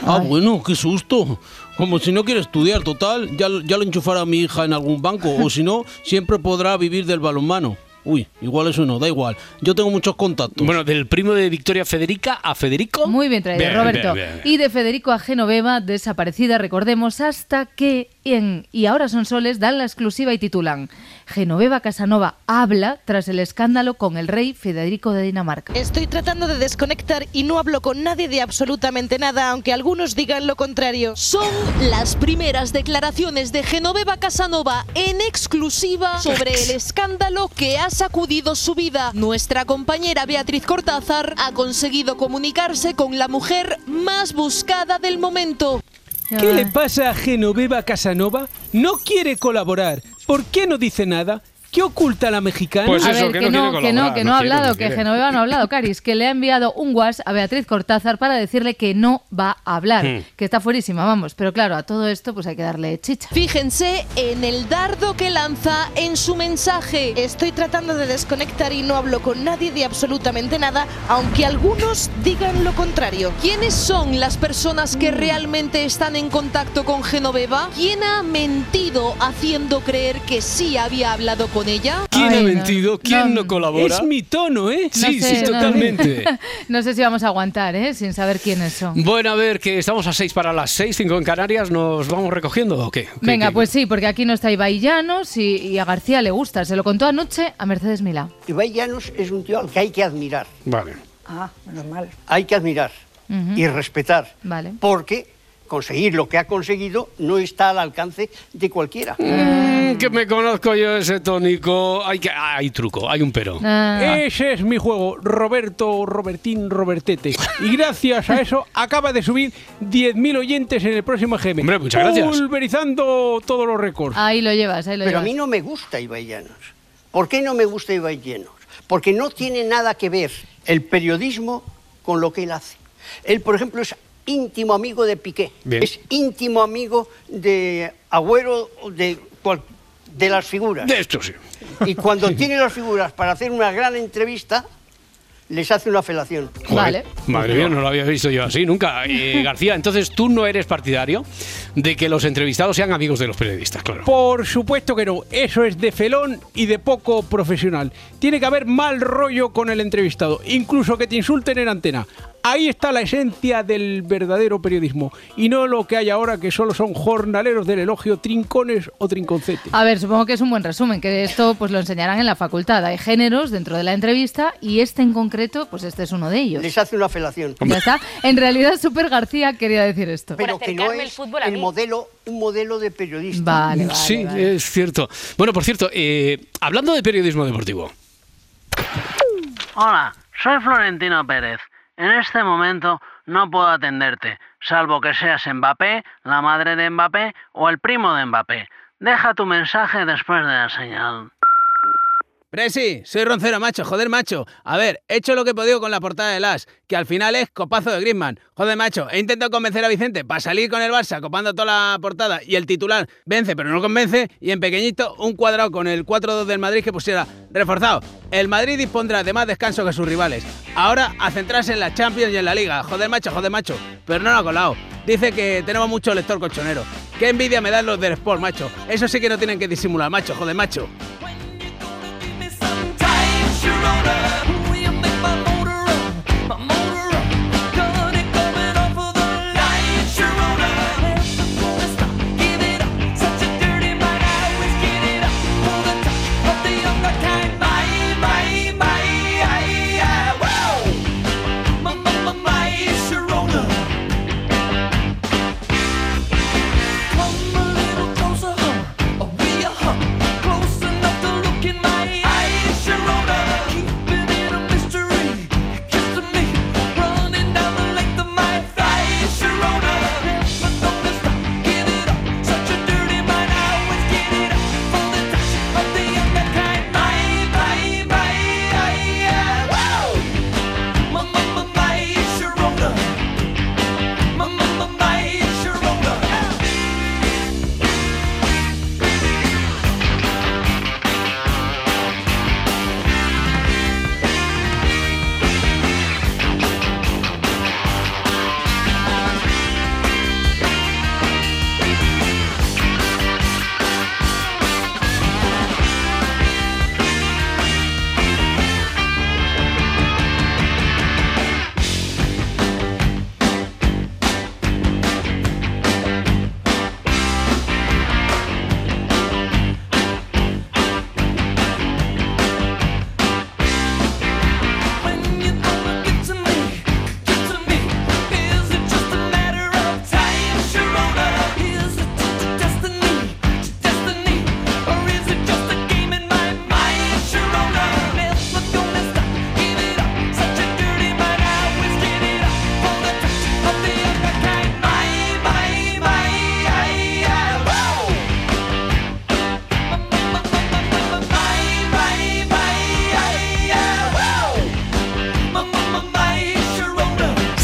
Ah, bueno, qué susto. Como si no quiere estudiar, total, ya, ya lo enchufará mi hija en algún banco, o si no, siempre podrá vivir del balonmano. Uy, igual eso no, da igual. Yo tengo muchos contactos. Bueno, del primo de Victoria Federica a Federico. Muy bien traído, Bien, Roberto. bien, bien. Y de Federico a Genoveva, desaparecida, recordemos, hasta que en Y ahora son soles dan la exclusiva y titulan Genoveva Casanova habla tras el escándalo con el rey Federico de Dinamarca. Estoy tratando de desconectar y no hablo con nadie de absolutamente nada, aunque algunos digan lo contrario. Son las primeras declaraciones de Genoveva Casanova en exclusiva sobre el escándalo que ha sacudido su vida. Nuestra compañera Beatriz Cortázar ha conseguido comunicarse con la mujer más buscada del momento. ¿Qué le pasa a Genoveva Casanova? No quiere colaborar. ¿Por qué no dice nada? ¿Qué oculta la mexicana? Pues a ver, que, no, que no, que no ha hablado, que Genoveva no ha hablado, Caris, que le ha enviado un WhatsApp a Beatriz Cortázar para decirle que no va a hablar, Hmm. que está fuerísima, vamos. Pero claro, a todo esto pues hay que darle chicha. Fíjense en el dardo que lanza en su mensaje. Estoy tratando de desconectar y no hablo con nadie de absolutamente nada, aunque algunos digan lo contrario. ¿Quiénes son las personas que realmente están en contacto con Genoveva? ¿Quién ha mentido haciendo creer que sí había hablado con ella? ¿Quién ha mentido? ¿Quién no, colabora? Es mi tono, ¿eh? Sí, sé, sí, no- totalmente. No sé si vamos a aguantar, ¿eh? Sin saber quiénes son. Bueno, a ver, que estamos a 6 para las 6, 5 en Canarias. ¿Nos vamos recogiendo o qué? ¿Qué- Venga, qué- pues sí, porque aquí no está Ibai Llanos y, y a García le gusta. Se lo contó anoche a Mercedes Milá. Ibai Llanos es un tío al que hay que admirar. Vale. Ah, menos mal. Hay que admirar y respetar, Vale. porque conseguir lo que ha conseguido no está al alcance de cualquiera. Mm, que me conozco yo ese tónico. Hay, que, hay truco, hay un pero. Ah. Ese es mi juego, Roberto, Robertín, Robertete. Y gracias a eso acaba de subir 10.000 oyentes en el próximo GM. Hombre, muchas gracias. Pulverizando todos los récords. Ahí lo llevas, ahí lo Pero a llevas. mí no me gusta Ibai Llanos. ¿Por qué no me gusta Ibai Llanos? Porque no tiene nada que ver el periodismo con lo que él hace. Él, por ejemplo, es íntimo amigo de Piqué. Bien. Es íntimo amigo de Agüero, de, de las figuras. De esto sí. Y cuando tiene las figuras para hacer una gran entrevista, les hace una felación. Joder, Madre mía, no lo había visto yo así nunca. Eh, García, entonces tú no eres partidario de que los entrevistados sean amigos de los periodistas, claro. Por supuesto que no, eso es de felón y de poco profesional. Tiene que haber mal rollo con el entrevistado, incluso que te insulten en antena. Ahí está la esencia del verdadero periodismo y no lo que hay ahora que solo son jornaleros del elogio, trincones o trinconcetes. A ver, supongo que es un buen resumen, que esto pues lo enseñarán en la facultad. Hay géneros dentro de la entrevista y este en concreto, pues este es uno de ellos. Les hace una felación. Ya está. En realidad, Super García quería decir esto. Pero que no es el modelo, un modelo de periodista. Vale, vale. sí, es cierto. Bueno, por cierto, eh, hablando de periodismo deportivo. Hola, soy Florentino Pérez. En este momento no puedo atenderte, salvo que seas Mbappé, la madre de Mbappé o el primo de Mbappé. Deja tu mensaje después de la señal. Presi, soy roncero, macho, joder, macho. A ver, he hecho lo que he podido con la portada de Las, que al final es copazo de Griezmann. Joder, macho, he intentado convencer a Vicente para salir con el Barça copando toda la portada y el titular vence pero no convence y en pequeñito un cuadrado con el 4-2 del Madrid que pusiera reforzado. El Madrid dispondrá de más descanso que sus rivales. Ahora a centrarse en la Champions y en la Liga. Joder, macho, joder, macho. Pero no lo ha colado. Dice que tenemos mucho lector colchonero. Qué envidia me dan los del Sport, macho. Eso sí que no tienen que disimular, macho, joder, macho. Corona.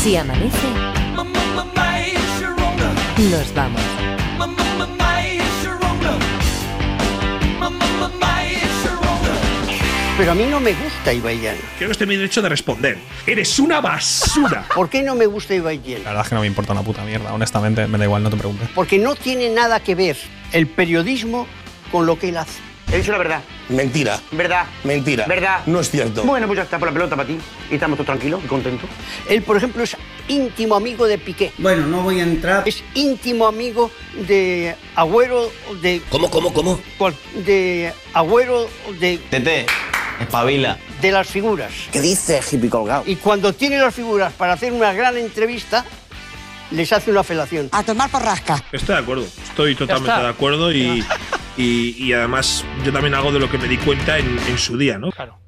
Si amanece, nos vamos. Pero a mí no me gusta Ibai Llanos. Creo que estoy en mi derecho de responder. Eres una basura. ¿Por qué no me gusta Ibai Llanos? La verdad es que no me importa una puta mierda, honestamente, me da igual, no te preguntes. Porque no tiene nada que ver el periodismo con lo que él hace. He dicho la verdad. Mentira. ¿Verdad? Mentira. ¿Verdad? No es cierto. Bueno, pues ya está por la pelota para ti. Y estamos todos tranquilos y contentos. Él, por ejemplo, es íntimo amigo de Piqué. Bueno, no voy a entrar. Es íntimo amigo de Agüero de... ¿Cómo, cómo, cómo? De Agüero de... Tete, espabila. de las figuras. ¿Qué dices, hippie colgado? Y cuando tiene las figuras para hacer una gran entrevista, les hace una felación. A tomar por rasca. Estoy de acuerdo. Estoy totalmente de acuerdo y, y, y además yo también hago de lo que me di cuenta en, en su día, ¿no? Claro.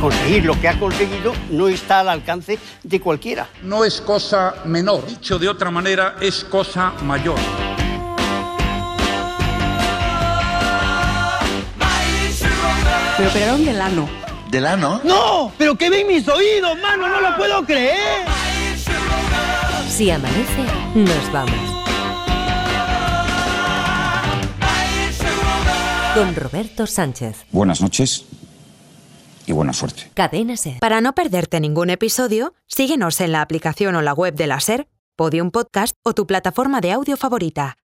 Conseguir lo que ha conseguido no está al alcance de cualquiera. No es cosa menor. Dicho de otra manera, es cosa mayor. Me operaron del ano. ¿Del ano? ¡No! ¡Pero qué ven mis oídos, mano! ¡No lo puedo creer! Si amanece, nos vamos. Con Roberto Sánchez. Buenas noches y buena suerte. Cadena Ser. Para no perderte ningún episodio, síguenos en la aplicación o la web de la SER, Podium Podcast o tu plataforma de audio favorita.